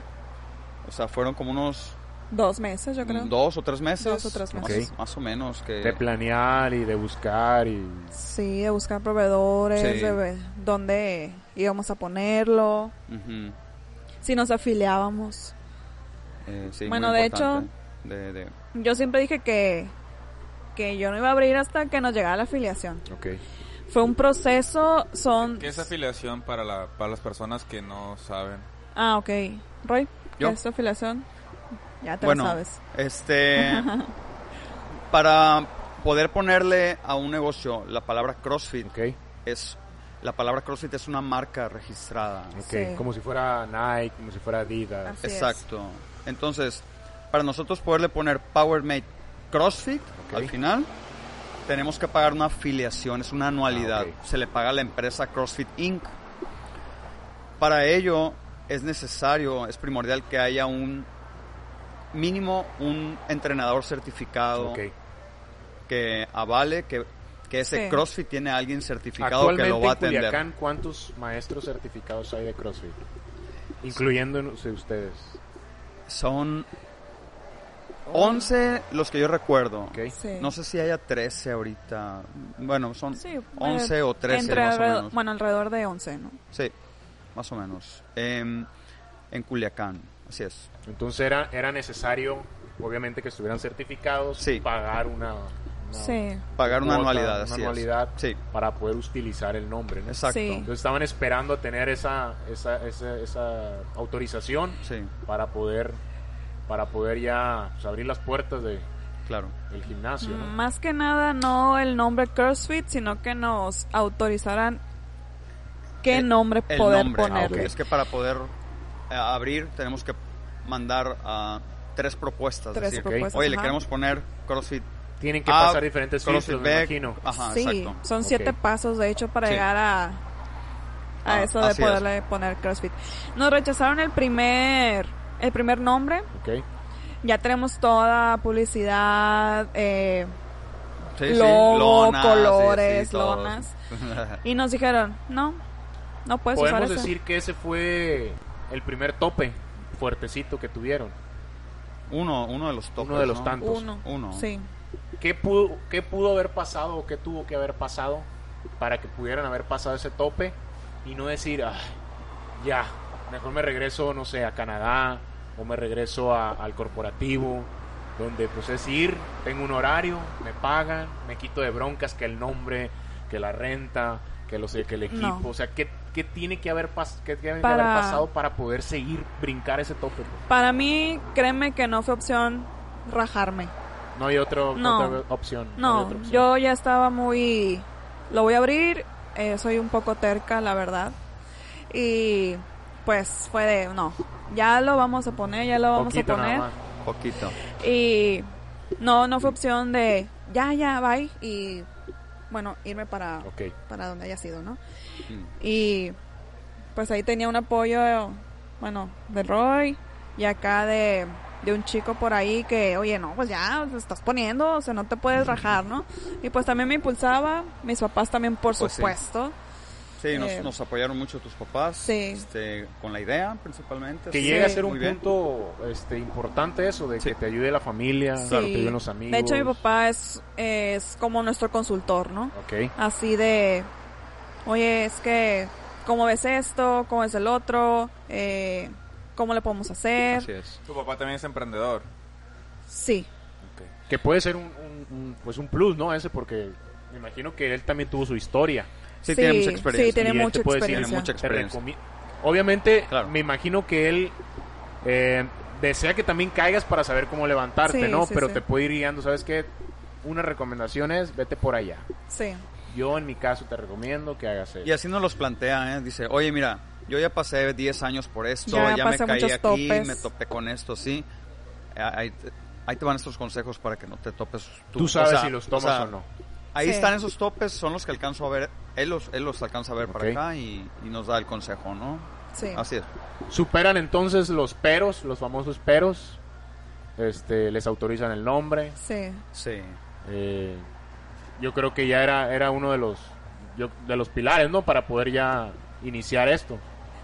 O sea, fueron como unos Dos meses, yo creo. dos o tres meses. Dos o tres Más- meses. Más, o menos. que De planear y de buscar y... Sí, de buscar proveedores, Sí. de ver dónde íbamos a ponerlo, si nos afiliábamos. Eh, sí, Bueno, muy de importante. De, de- Yo siempre dije que, que yo no iba a abrir hasta que nos llegara la afiliación. Ok. Fue un proceso, son... ¿Qué es afiliación para, la, para las personas que no saben? Ah, ok. Roy, ¿qué ¿Yo? es tu afiliación? Ya te bueno, lo sabes. este... para poder ponerle a un negocio la palabra CrossFit, Ok. es... La palabra CrossFit es una marca registrada. Ok. Sí. Como si fuera Nike, como si fuera Adidas. Así es. Exacto. Entonces, para nosotros poderle poner PowerMate CrossFit Ok. al final, tenemos que pagar una afiliación, es una anualidad. Ah. Se le paga a la empresa CrossFit Inc. Para ello es necesario, es primordial que haya un mínimo un entrenador certificado Ok. que avale que, que ese Sí. CrossFit tiene a alguien certificado que lo va a en atender. Culiacán, ¿cuántos maestros certificados hay de CrossFit? Incluyéndose ustedes. Son 11 los que yo recuerdo. Ok. Sí. No sé si haya 13 ahorita. Bueno, son Sí, 11 eh, o 13 entre más o menos. Bueno, alrededor de 11, ¿no? Sí, más o menos. Em, en Culiacán, así es. Entonces era, era necesario, obviamente, que estuvieran certificados, Sí. pagar una, una Sí. Pagar una cuota, anualidad, una así es. anualidad Sí, para poder utilizar el nombre. ¿no? exacto. Sí. Entonces estaban esperando a tener esa, esa, esa, esa autorización Sí, para poder para poder ya pues, abrir las puertas de, claro. del gimnasio. ¿no? Más que nada, no el nombre CrossFit, sino que nos autorizaran qué El- nombre El poder nombre. ponerle. Es que para poder eh, abrir tenemos que mandar a tres propuestas. Tres decir, propuestas, Oye, le ajá. queremos poner CrossFit Tienen que A, pasar diferentes CrossFit filtros, me imagino. Ajá, sí, exacto. son siete pasos, de hecho, para Sí. llegar a, a Ah, eso de así es. poderle poner CrossFit. Nos rechazaron el primer, el primer nombre. Ok. Ya tenemos toda publicidad, eh, Sí, logo, lonas, sí, colores, lonas. y nos dijeron, no, no puedes Podemos decir que ese fue el primer tope fuertecito que tuvieron. uno, uno de los topes, Uno de los ¿no? tantos. Uno. Uno. Sí. ¿Qué pudo, ¿Qué pudo haber pasado o qué tuvo que haber pasado para que pudieran haber pasado ese tope y no decir, "Ay, ya, mejor me regreso, no sé, a Canadá o me regreso a- al corporativo, donde pues es ir, tengo un horario, me pagan, me quito de broncas que el nombre, que la renta, que, los, que el equipo, No. o sea, ¿qué, qué tiene que haber, pas- qué tiene que Para- haber pasado para poder seguir, brincar ese tope? pues? Para mí, créeme que no fue opción rajarme. No hay otro, No. otra opción. No, otra opción. yo ya estaba muy... Lo voy a abrir, eh, soy un poco terca, la verdad. Y pues fue de, no, ya lo vamos a poner, ya lo vamos Poquito a nada poner. más. Poquito. Y no, no fue opción de, ya, ya, bye. Y bueno, irme para, Ok. para donde haya sido, ¿no? Y pues ahí tenía un apoyo, bueno, de Roy y acá de, de un chico por ahí que, oye, no, pues ya, te estás poniendo, o sea, no te puedes rajar, ¿no? Y pues también me impulsaba, mis papás también, por Pues sí. supuesto. Sí, nos, Eh, nos apoyaron mucho tus papás. Sí. este, con la idea, principalmente. Que Sí, llegue a ser un muy bien. punto este, importante eso, de Sí. que te ayude la familia, Sí. te ayuden los amigos. De hecho, mi papá es, es como nuestro consultor, ¿no? Ok. Así de, oye, es que, ¿cómo ves esto? ¿Cómo es el otro? Eh, ¿Cómo le podemos hacer? Así es. Tu papá también es emprendedor. Sí, Que puede ser un, un- un, pues un plus, ¿no? Ese, porque me imagino que él también tuvo su historia. Sí, tiene mucha experiencia. Sí, tiene Y mucha decir, experiencia. Tiene mucha Te experiencia. recomi- Obviamente, Claro. me imagino que él eh, desea que también caigas para saber cómo levantarte, Sí, ¿no? sí, Pero sí. te puede ir guiando, ¿sabes qué? Una recomendación es, vete por allá. Sí. Yo, en mi caso, te recomiendo que hagas eso. Y así nos los plantea, ¿eh? Dice, oye, mira, yo ya pasé 10 años por esto, Ya ya, me caí aquí, topes. me topé con esto, sí. Ahí te, ahí te van estos consejos para que no te topes tú. Tú sabes O sea, si los tomas o, sea, o no. Ahí Sí. están esos topes, son los que alcanzo a ver, él los, él los alcanza a ver Ok. para acá y, y nos da el consejo, ¿no? Sí. Así es. Superan entonces los peros, los famosos peros. Este, les autorizan el nombre. Sí. Sí. Eh, yo creo que ya era, era uno de los, yo- de los pilares, ¿no? Para poder ya iniciar esto.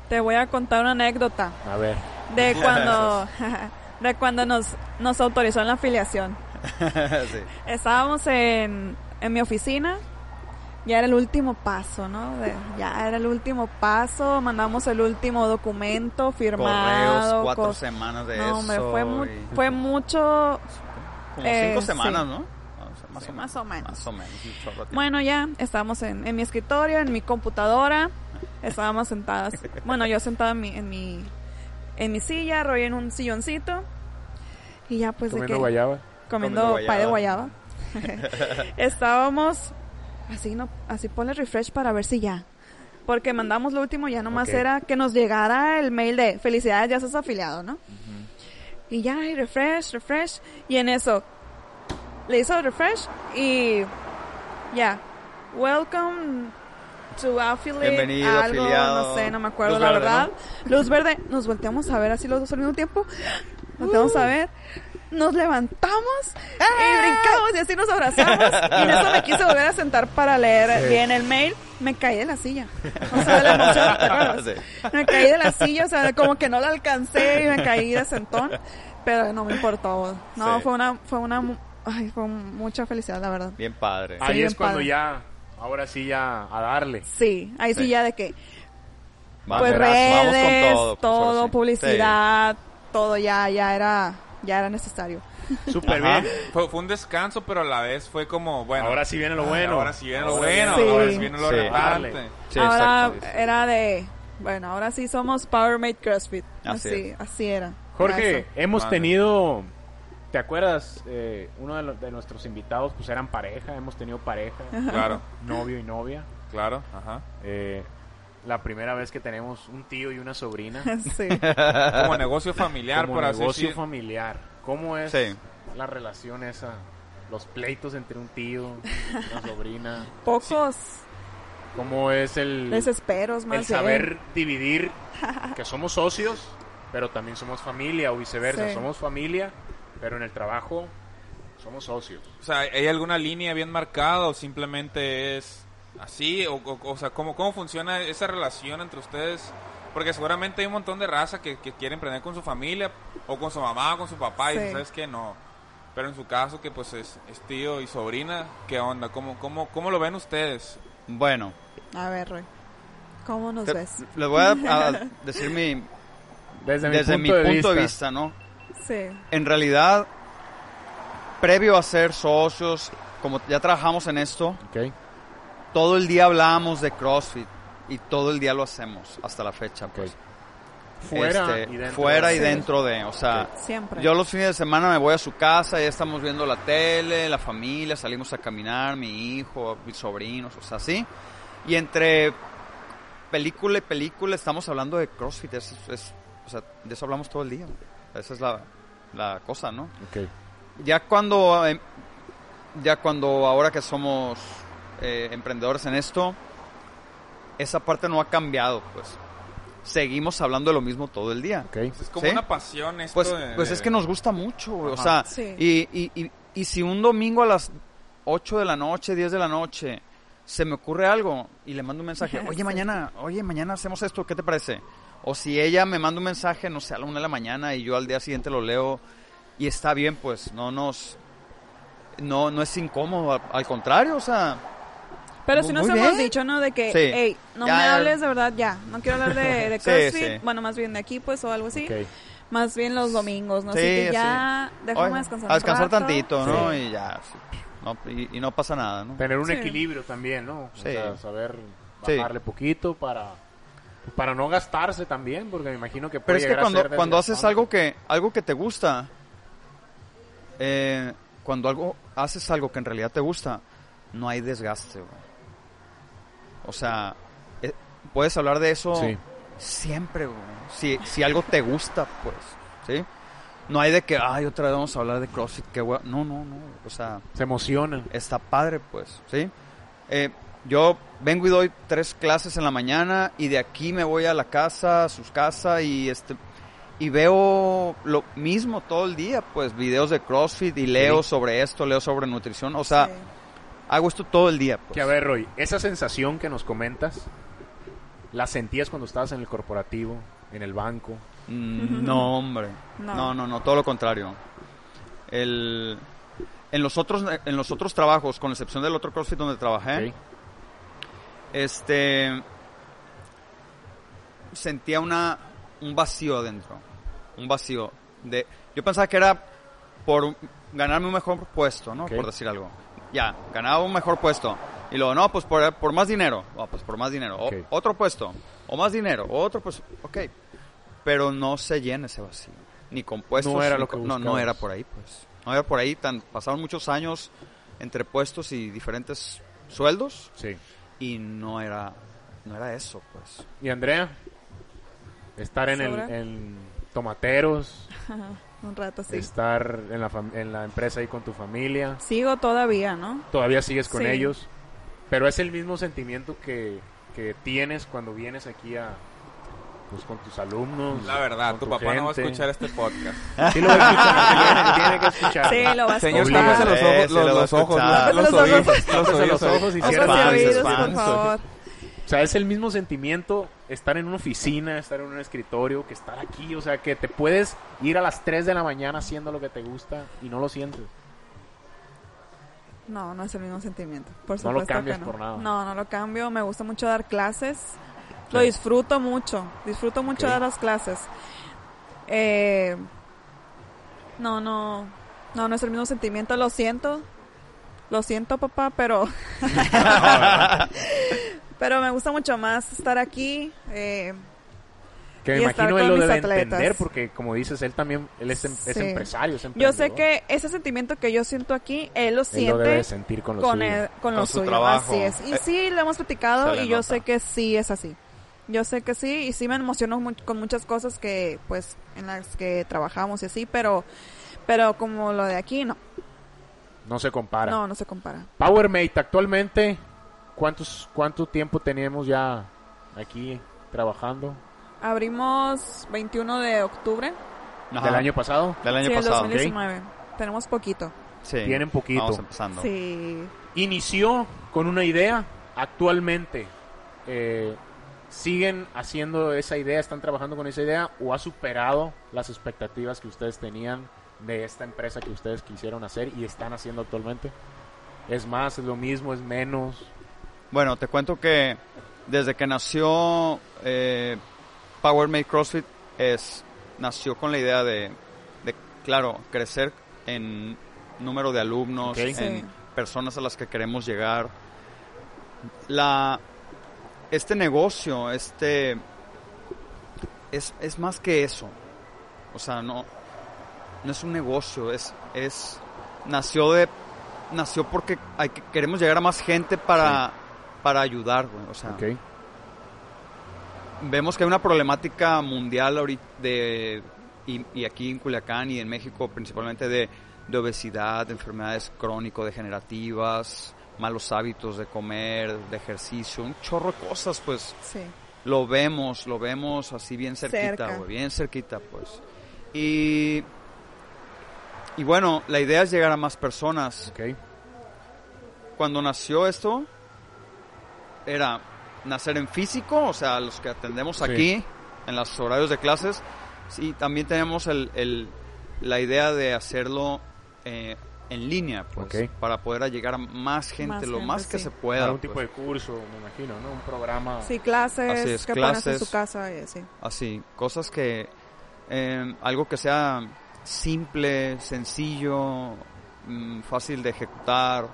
Te voy a contar una anécdota A ver. de cuando, de cuando nos, nos autorizó en la afiliación. sí. Estábamos en, en mi oficina, ya era el último paso, ¿no? De- ya era el último paso, mandamos el último documento firmado. Correos, cuatro semanas de no, eso. hombre, fue, mu- y fue mucho... como eh, cinco sí. semanas, ¿no? Más, Sí, o más o menos. Más o menos. Bueno, ya estábamos en, en mi escritorio, en mi computadora, estábamos sentadas, bueno, yo sentada en mi, en mi, en mi silla, Roy en un silloncito, y ya pues de Comiendo que guayaba. comiendo Comiendo pay de guayaba. Estábamos así, no, así ponle refresh para ver si ya. Porque mandamos lo último, ya nomás era que nos llegara el mail de felicidades, ya estás afiliado, ¿no? Y ya, y refresh, refresh. Y en eso, le hizo refresh y ya. Welcome to affiliate. Bienvenido, algo, afiliado. no sé, no me acuerdo Luz la verde, verdad. Luz verde, nos volteamos a ver así los dos al mismo tiempo. Nos volteamos a ver. Nos levantamos y brincamos y así nos abrazamos. Y en eso me quise volver a sentar para leer bien el mail. Me caí de la silla. O sea, de la emoción, ¿te acuerdas? Sí. Me caí de la silla, o sea, como que no la alcancé y me caí de sentón. Pero no me importó. No, Sí. fue una, fue una, ay, fue mucha felicidad, la verdad. Bien padre. Sí, Ahí bien es cuando padre. ya, ahora sí ya a darle. Sí, ahí sí, Sí. ya de que, Vamos, pues vamos con redes, todo, todo, pues, sí. publicidad, todo ya, ya era, ya era necesario. Súper bien. Fue, fue un descanso, pero a la vez fue como, bueno. ahora sí viene lo bueno. Ahora sí viene lo bueno. Ahora Sí. viene lo. Sí, ahora era de, bueno, ahora sí somos Powermate CrossFit. Así Así, era. Jorge, Eso. hemos Vale. tenido, ¿te acuerdas? Eh, uno de, los- de nuestros invitados pues eran pareja, hemos tenido pareja, Claro, novio y novia. claro. Ajá. Eh, la primera vez que tenemos un tío y una sobrina. sí. Como negocio familiar, como por así negocio decir. familiar. ¿Cómo es Sí. la relación esa? Los pleitos entre un tío, una sobrina. Pocos ¿Cómo es el, desesperos más el bien. saber dividir que somos socios, pero también somos familia o viceversa? Sí. Somos familia, pero en el trabajo somos socios. O sea, ¿hay alguna línea bien marcada o simplemente es así? O, o, o sea, ¿cómo, ¿cómo funciona esa relación entre ustedes? Porque seguramente hay un montón de raza que, que quiere emprender con su familia o con su mamá o con su papá y Sí. sabes que no. Pero en su caso, que pues es, es tío y sobrina, ¿qué onda? ¿Cómo, cómo, ¿Cómo lo ven ustedes? Bueno, A ver, Roy. ¿Cómo nos te- ves? les voy a, a decir mi, Desde, desde mi punto de vista, ¿no? Sí. En realidad, previo a ser socios, como ya trabajamos en esto, todo el día hablábamos de CrossFit y todo el día lo hacemos hasta la fecha, pues. Fuera Este, y dentro. fuera y Sí. dentro de, o sea, Siempre. yo los fines de semana me voy a su casa, ya estamos viendo la tele, la familia, salimos a caminar, mi hijo, mis sobrinos, o sea, sí. Y entre película y película estamos hablando de CrossFit, es, es- o sea, de eso hablamos todo el día. Esa es la, la cosa, ¿no? Ok. Ya cuando, eh, ya cuando ahora que somos eh, emprendedores en esto, esa parte no ha cambiado, pues. Seguimos hablando de lo mismo todo el día. Ok. Es como ¿Sí? una pasión esto Pues, de- pues es que nos gusta mucho, güey. O Ajá. sea, Sí. y, y, y, y si un domingo a las 8 de la noche, 10 de la noche, se me ocurre algo y le mando un mensaje, oye, mañana, oye, mañana hacemos esto, ¿qué te parece? O si ella me manda un mensaje, no sé, a la una de la mañana y yo al día siguiente lo leo y está bien, pues no nos... No, no es incómodo, al, al contrario, o sea... Pero si nos hemos dicho, ¿no? De que, Sí. hey, no Ya, me hables de verdad ya. No quiero hablar de, de Sí, CrossFit. sí. Bueno, más bien de aquí, pues, o algo así. Más bien los domingos, ¿no? Sí, así que sí. ya, déjame Oye, descansar a un descansar rato. tantito, ¿no? Sí. Y ya, sí. No, y, y no pasa nada, ¿no? Tener un Sí. equilibrio también, ¿no? O sea, saber Sí. bajarle poquito para para no gastarse también, porque me imagino que Pero puede es que cuando, cuando haces algo que, algo que te gusta, eh, cuando algo, haces algo que en realidad te gusta, no hay desgaste. O sea, eh, puedes hablar de eso Sí. siempre. Si, si algo te gusta, pues, ¿sí? No hay de que, ay, otra vez vamos a hablar de CrossFit, qué. No, no, no. O sea, se emocionan. está padre, pues, ¿sí? Eh, yo vengo y doy tres clases en la mañana y de aquí me voy a la casa, a sus casas y este y veo lo mismo todo el día, pues videos de CrossFit y leo sobre esto, leo sobre nutrición, o sea, Sí. hago esto todo el día, pues. Que a ver, Roy, esa sensación que nos comentas, ¿la sentías cuando estabas en el corporativo, en el banco? Mm, No, hombre. No. No. no, no, todo lo contrario. El, en los otros en los otros trabajos, con excepción del otro CrossFit donde trabajé. Este sentía una un vacío adentro un vacío de yo pensaba que era por ganarme un mejor puesto no por decir algo. Ya ganaba un mejor puesto. Y luego no pues por, por más dinero. Oh, pues por más dinero. O- otro puesto. O más dinero. O otro pues ok. Pero no se llena ese vacío. Ni con puestos No era lo que no no era por ahí pues. No era por ahí tan pasaron muchos años entre puestos y diferentes sueldos. Sí. Y no era no era eso pues ¿Y Andrea? Estar en, el, en Tomateros, Un rato, sí. estar en la, en la empresa ahí con tu familia, Sigo todavía, ¿no? todavía sigues con Sí. ellos, pero es el mismo sentimiento que, que tienes cuando vienes aquí a pues con tus alumnos. La verdad, tu papá no va a escuchar este podcast. Sí lo va a escuchar, tiene, tiene que escuchar. Sí, lo vas a Señor, escuchar. tápese los ojos, los, va los ojos, los, oídos, ojos. los ojos y por favor. O sea, es el mismo sentimiento estar en una oficina, estar en un escritorio, que estar aquí. O sea, que te puedes ir a las 3 de la mañana haciendo lo que te gusta y no lo sientes. No, no es el mismo sentimiento. Por No lo supuesto cambias que no. por nada. No, no lo cambio. Me gusta mucho dar clases. Lo disfruto mucho. Disfruto mucho Ok. dar las clases. Eh, no, no. No, no es el mismo sentimiento. Lo siento. Lo siento, papá, pero. pero me gusta mucho más estar aquí. Eh, Que me imagino él lo debe atletas. entender porque, como dices, él también él es, em- es empresario, es yo sé que ese sentimiento que yo siento aquí, él lo Él siente. lo debe sentir con lo con, suyo. el- con lo su suyo, trabajo. así es. Y Eh, sí, lo hemos platicado y yo nota. sé que sí es así. Yo sé que sí y sí me emociono mu- con muchas cosas que pues en las que trabajamos y así, pero pero como lo de aquí no. No se compara. No, no se compara. Powermate, actualmente, ¿cuántos, ¿cuánto tiempo teníamos ya aquí trabajando? Abrimos 21 de octubre Ajá. ¿Del año pasado? del año sí, el pasado 2019. Tenemos poquito. Sí, Tienen poquito. vamos empezando Sí. Inició con una idea, actualmente eh, siguen haciendo esa idea, están trabajando con esa idea o ha superado las expectativas que ustedes tenían de esta empresa que ustedes quisieron hacer y están haciendo actualmente. Es más, es lo mismo, es menos. Bueno, te cuento que desde que nació eh, PowerMate CrossFit es nació con la idea de, de, claro, crecer en número de alumnos, en Sí. personas a las que queremos llegar. la este negocio, este es, es más que eso. O sea, no no es un negocio, es es nació de nació porque hay que, queremos llegar a más gente para para ayudar, güey, o sea, Ok. vemos que hay una problemática mundial ahorita de y, y aquí en Culiacán y en México principalmente de, de obesidad, de enfermedades crónico-degenerativas, malos hábitos de comer, de ejercicio, un chorro de cosas, pues Sí. lo vemos, lo vemos así bien cerquita, Cerca. güey, bien cerquita, pues. Y y bueno, la idea es llegar a más personas. Ok. Cuando nació esto era nacer en físico, o sea, los que atendemos Sí. aquí en los horarios de clases, sí, también tenemos el, el- la idea de hacerlo eh, en línea, pues, Ok. para poder llegar a más gente, Más lo gente, más que sí. se pueda. Para un tipo pues. de curso, me imagino, ¿no? Un programa. Sí, clases Así es, que pones en clases. su casa y así. Así, cosas que, eh, algo que sea simple, sencillo, mm, fácil de ejecutar,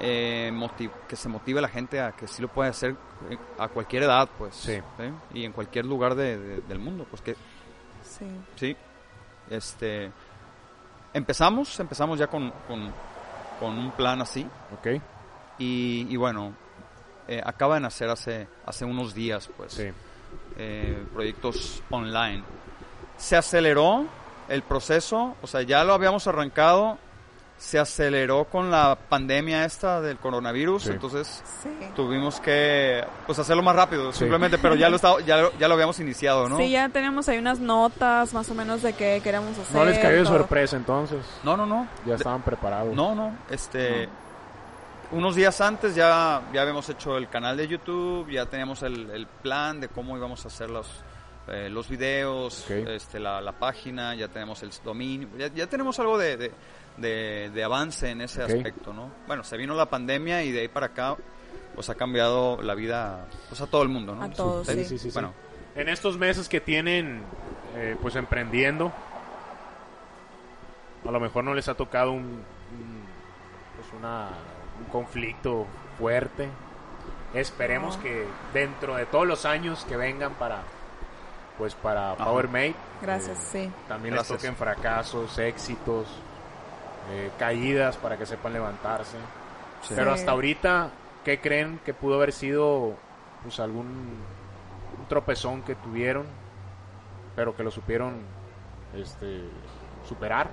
eh, motiv- que se motive a la gente a que sí lo puede hacer eh, a cualquier edad, pues, Sí. y en cualquier lugar de- de- del mundo, pues que Sí. sí, este, empezamos, empezamos ya con, con, con un plan así, Ok. y, y bueno, eh, acaba de nacer hace, hace unos días, pues, Sí. eh, proyectos online. Se aceleró el proceso, o sea, ya lo habíamos arrancado, se aceleró con la pandemia esta del coronavirus, Sí. entonces Sí. tuvimos que pues hacerlo más rápido, Sí. simplemente, pero ya lo estaba, ya, lo- ya lo habíamos iniciado, ¿no? Sí, ya teníamos ahí unas notas más o menos de qué queríamos hacer. No les cayó de sorpresa entonces. No, no, no. Ya estaban preparados. No, no, este unos días antes ya ya habíamos hecho el canal de YouTube, ya teníamos el, el plan de cómo íbamos a hacer los eh, los videos, este la, la página, ya tenemos el dominio, ya, ya tenemos algo de, de, de- de avance en ese aspecto, ¿no? Bueno, se vino la pandemia y de ahí para acá pues ha cambiado la vida pues a todo el mundo, ¿no? A todos, Sí, sí. sí. Bueno, En estos meses que tienen, eh, pues emprendiendo, a lo mejor no les ha tocado un, un- pues una, un conflicto fuerte. Esperemos No. que dentro de todos los años que vengan para, pues para Ajá. PowerMate, Gracias, eh, sí. también Gracias. les toquen fracasos, éxitos, eh, caídas para que sepan levantarse. sí. Pero hasta ahorita, ¿qué creen que pudo haber sido pues algún un tropezón que tuvieron, pero que lo supieron este superar?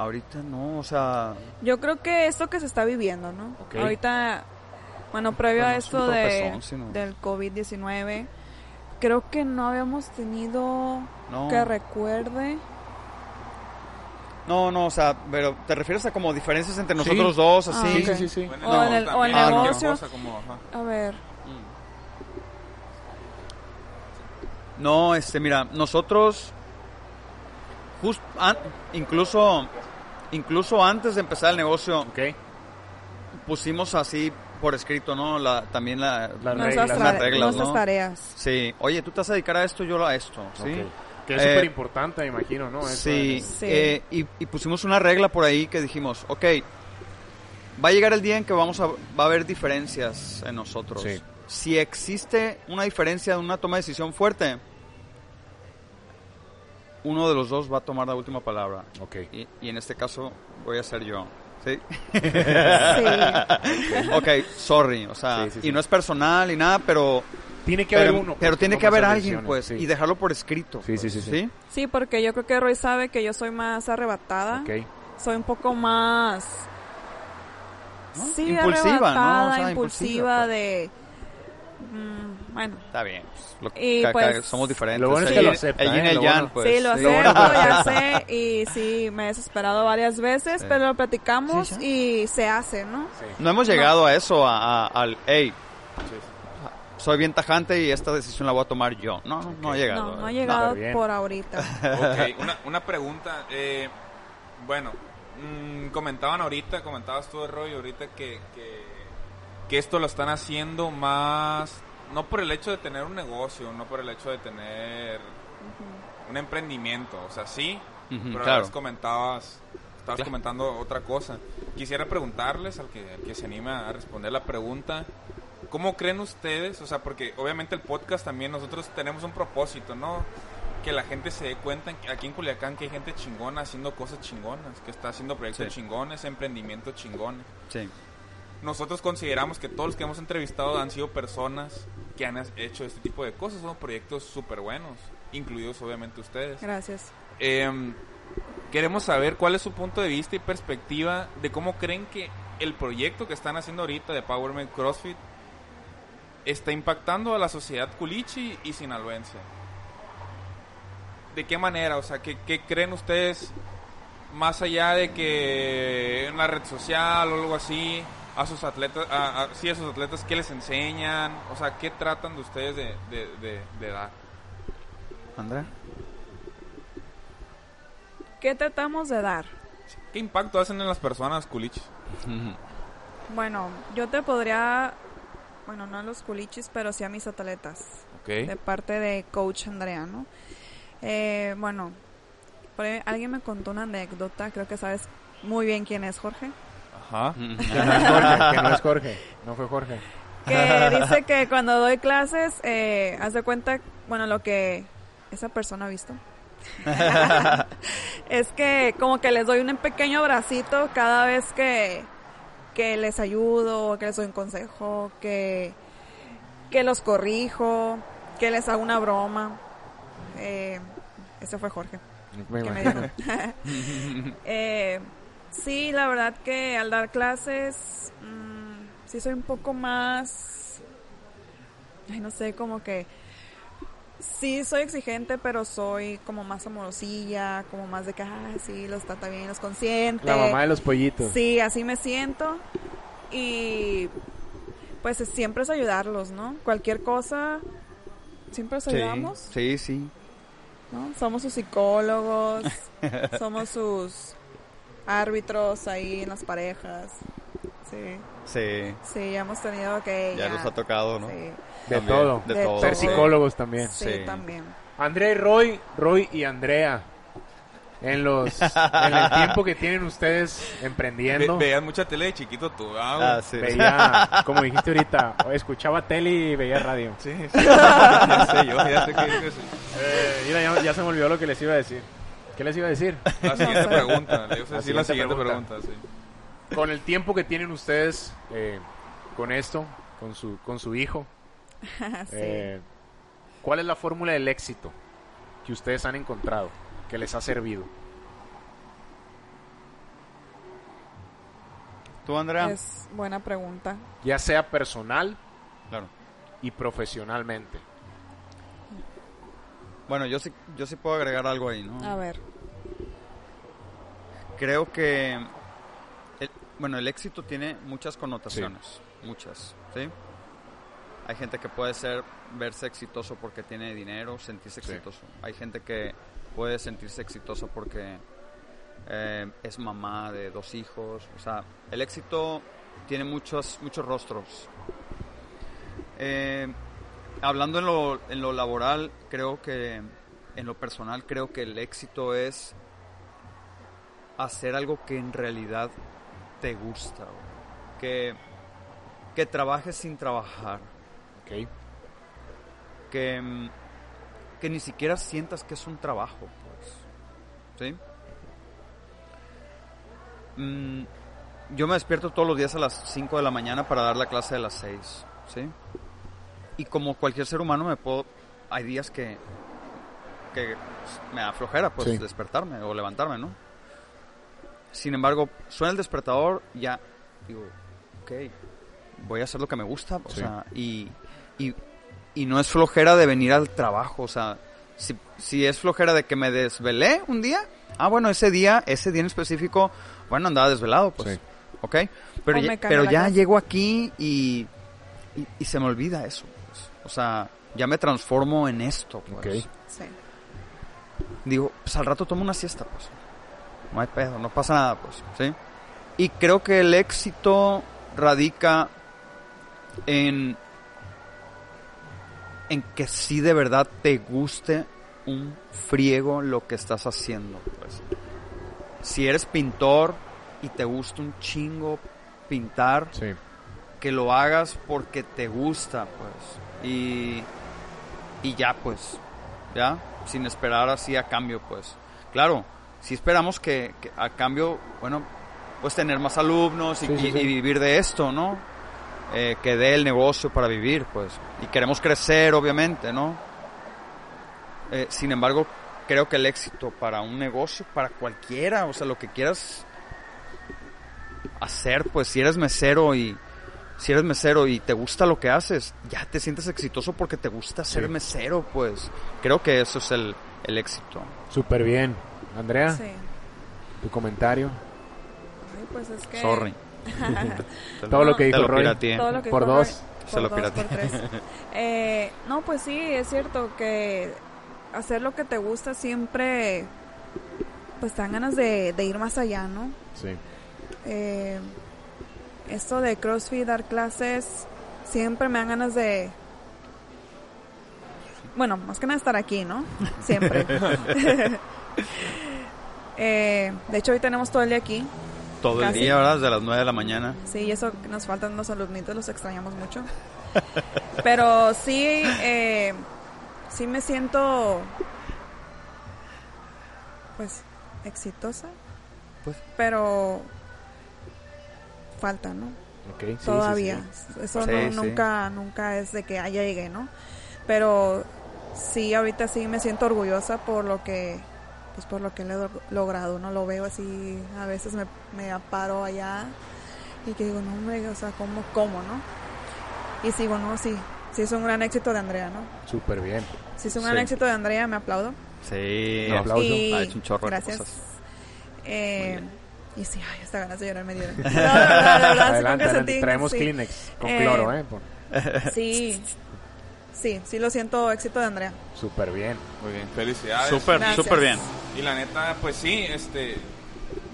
ahorita no, o sea, Yo creo que esto que se está viviendo, ¿no? Ahorita, bueno, previo Bueno, a es esto de, del COVID-19, creo que no habíamos tenido no. que recuerde. No, no, o sea, pero te refieres a como diferencias entre Sí. nosotros dos, Ah, así. ok. Sí, sí, sí. Bueno, O en el- o en también, el cualquier negocio. cosa como, ajá. A ver, No, este, mira, nosotros, just, an- incluso, incluso antes de empezar el negocio, Ok. pusimos así por escrito, ¿no? La, también la, Las reglas, las reglas, nuestras ¿no? tareas. Sí, oye, tú te vas a dedicar a esto, yo a esto, ¿sí? ok. Que es Eh, súper importante, me imagino, ¿no? Eso Sí, es- Sí. eh, y, y pusimos una regla por ahí que dijimos, ok, va a llegar el día en que vamos a, va a haber diferencias en nosotros. Sí. Si existe una diferencia de una toma de decisión fuerte, uno de los dos va a tomar la última palabra. Ok. Y, y en este caso voy a ser yo. ¿Sí? Sí. ok, sorry. O sea, Sí, sí, y no es personal y nada, pero... Tiene que haber uno. pero tiene que haber alguien, pues, sí. y dejarlo por escrito. Sí, sí, pues, sí, sí. Sí, porque yo creo que Roy sabe que yo soy más arrebatada. Ok. Soy un poco más... ¿No? Sí, Impulsiva, ¿no? arrebatada, O sea, impulsiva, impulsiva, pues. de... mm, bueno, Está bien. pues, lo- Y, ca- ca- pues, somos diferentes. lo bueno es El que lo acepta, El ¿eh? el Lo bueno. pues. sí, lo acepto, ya sé, y sí, me he desesperado varias veces, Sí. pero lo platicamos Sí, y se hace, ¿no? Sí. No hemos llegado a eso, a, a- al, hey, Sí, soy bien tajante y esta decisión la voy a tomar yo. No, no, no ha llegado. No, no ha llegado por ahorita. Ok, una, una pregunta. eh, bueno, mm, comentaban ahorita, comentabas tú, Roy, ahorita que, que, que esto lo están haciendo más, no por el hecho de tener un negocio, no por el hecho de tener un emprendimiento, o sea, sí, pero claro. ahora comentabas, estabas Claro. comentando otra cosa. quisiera preguntarles al que, al que se anima a responder la pregunta, ¿cómo creen ustedes? O sea, porque obviamente el podcast también nosotros tenemos un propósito, ¿no? Que la gente se dé cuenta aquí en Culiacán que hay gente chingona haciendo cosas chingonas, que está haciendo proyectos Sí. chingones, emprendimientos chingones. Sí. Nosotros consideramos que todos los que hemos entrevistado han sido personas que han hecho este tipo de cosas, son proyectos súper buenos, incluidos obviamente ustedes. Gracias. Eh, queremos saber cuál es su punto de vista y perspectiva de cómo creen que el proyecto que están haciendo ahorita de Powerman CrossFit está impactando a la sociedad culichi y sinaloense. ¿De qué manera? O sea, ¿qué, qué creen ustedes más allá de que en la red social o algo así a sus atletas, a, a- sí, a sus atletas, qué les enseñan? O sea, ¿qué tratan de ustedes de, de, de- de dar? Andrea. ¿Qué tratamos de dar? ¿Qué impacto hacen en las personas culichis? Bueno, yo te podría, bueno, no a los culichis, pero sí a mis atletas, Ok. de parte de coach Andrea, ¿no? Eh, bueno, por ahí alguien me contó una anécdota, creo que sabes muy bien quién es Jorge, Ajá. Que no es Jorge, que no es Jorge. No fue Jorge. que dice que cuando doy clases, eh, haz de cuenta, bueno, lo que esa persona ha visto. es que como que les doy un pequeño abracito cada vez que, que les ayudo, que les doy un consejo, que, que los corrijo, que les hago una broma. Eh, ese fue Jorge Me que me imagino. dijo. Eh, sí, la verdad que al dar clases, mm, sí soy un poco más, ay, no sé, como que sí soy exigente, pero soy como más amorosilla, como más de que, ah, sí, los trata bien, los consiente. La mamá de los pollitos. Sí, así me siento. Y pues es- siempre es ayudarlos, ¿no? Cualquier cosa, siempre los ayudamos. Sí, sí. ¿no? Somos sus psicólogos, somos sus árbitros ahí en las parejas. Sí, Sí. sí, ya hemos tenido que... Ya nos ha tocado, ¿no? Sí, De También, todo. De De todo. Ser psicólogos también. sí, Sí. también. Andrea y Roy, Roy y Andrea. En los en el tiempo que tienen ustedes emprendiendo, Ve- veías mucha tele de chiquito tú, ah. Ah, sí. veía, como dijiste ahorita, escuchaba tele y veía radio. Sí, sí. ya sé yo, ya sé que dices. Eh, mira, ya, ya se me olvidó lo que les iba a decir. ¿Qué les iba a decir? La siguiente pregunta, le iba a decir la siguiente siguiente pregunta. pregunta, sí. Con el tiempo que tienen ustedes eh, con esto, con su, con su hijo, Sí. eh, ¿cuál es la fórmula del éxito que ustedes han encontrado, que les ha servido? ¿Tú, Andrea? Es buena pregunta. Ya sea personal Claro. y profesionalmente. Bueno, yo sí, yo sí puedo agregar algo ahí, ¿no? A ver, Creo que, bueno, el éxito tiene muchas connotaciones, muchas, ¿sí? Hay gente que puede ser, verse exitoso porque tiene dinero, sentirse Sí. exitoso. Hay gente que puede sentirse exitoso porque eh, es mamá de dos hijos. O sea, el éxito tiene muchos, muchos rostros. Eh, hablando en lo, en lo laboral, creo que, en lo personal, creo que el éxito es hacer algo que en realidad te gusta, güey. que, que trabajes sin trabajar, ¿ok? que, mm, que ni siquiera sientas que es un trabajo, pues, ¿sí? Mm, yo me despierto todos los días a las 5 de la mañana para dar la clase de las 6, ¿sí? Y como cualquier ser humano me puedo... Hay días que, que me da flojera, pues, Sí. despertarme o levantarme, ¿no? Sin embargo, suena el despertador, ya digo, ok, voy a hacer lo que me gusta, o Sí. sea, y, y, y no es flojera de venir al trabajo, o sea, si, si es flojera de que me desvelé un día, ah, bueno, ese día, ese día en específico, bueno, andaba desvelado, pues, Sí. ok, pero, ya, pero ya casa. llego aquí y, y, y se me olvida eso, pues, o sea, ya me transformo en esto, pues. Sí. Digo, pues al rato tomo una siesta, pues. No hay pedo, no pasa nada, pues, ¿sí? Y creo que el éxito radica en en que sí de verdad te guste un friego lo que estás haciendo, pues. Si eres pintor, y te gusta un chingo pintar, Sí. que lo hagas porque te gusta, pues. Y, y ya, pues. Ya, sin esperar así a cambio, pues. Claro, si esperamos que, que a cambio, bueno, pues tener más alumnos y, Sí, sí, sí. vivir de esto, ¿no? Eh, que dé el negocio para vivir, pues. Y queremos crecer, obviamente, ¿no? Eh, sin embargo, creo que el éxito para un negocio, para cualquiera, o sea, lo que quieras hacer, pues si eres mesero y si eres mesero y te gusta lo que haces, ya te sientes exitoso porque te gusta ser Sí. mesero, pues. Creo que eso es el, el éxito. Súper bien. Andrea, Sí. tu comentario. Ay, pues es que... Sorry. Todo lo que dijo Roy. lo que Por dos. Roy. Se Por lo dos, por tres. Eh, no, pues sí, es cierto que hacer lo que te gusta siempre, pues te dan ganas de, de ir más allá, ¿no? Sí. Eh, esto de CrossFit, dar clases, siempre me dan ganas de... Bueno, más que nada estar aquí, ¿no? Siempre. Eh, de hecho, hoy tenemos todo el día aquí. Todo el día, ¿verdad? Desde las 9 de la mañana. Sí, y eso nos faltan los alumnitos, los extrañamos mucho. Pero sí, eh, sí me siento, pues, exitosa. Pues. Pero falta, ¿no? Ok, sí, Todavía. sí. Eso Sí, no, sí. nunca, nunca es de que ah, ya llegué, ¿no? Pero sí, ahorita sí me siento orgullosa por lo que, pues por lo que he log- logrado, ¿no? Lo veo así, a veces me, me paro allá y que digo, no, hombre, o sea, ¿cómo, cómo, no? Y sigo, no, sí, sí es un gran éxito de Andrea, ¿no? Súper bien. Sí es un gran Sí. éxito de Andrea, me aplaudo. Sí. Un aplauso. Y Ha hecho un chorro de gracias. cosas. Eh, y sí, ay, hasta ganas de llorar me dieron. No, de de Adelante, que adelante. sentí- Traemos sí. Kleenex con Eh, cloro, ¿eh? Por- Sí, sí, sí lo siento éxito de Andrea. Súper bien. Muy bien, felicidades. Súper, súper bien. Y la neta, pues sí, este,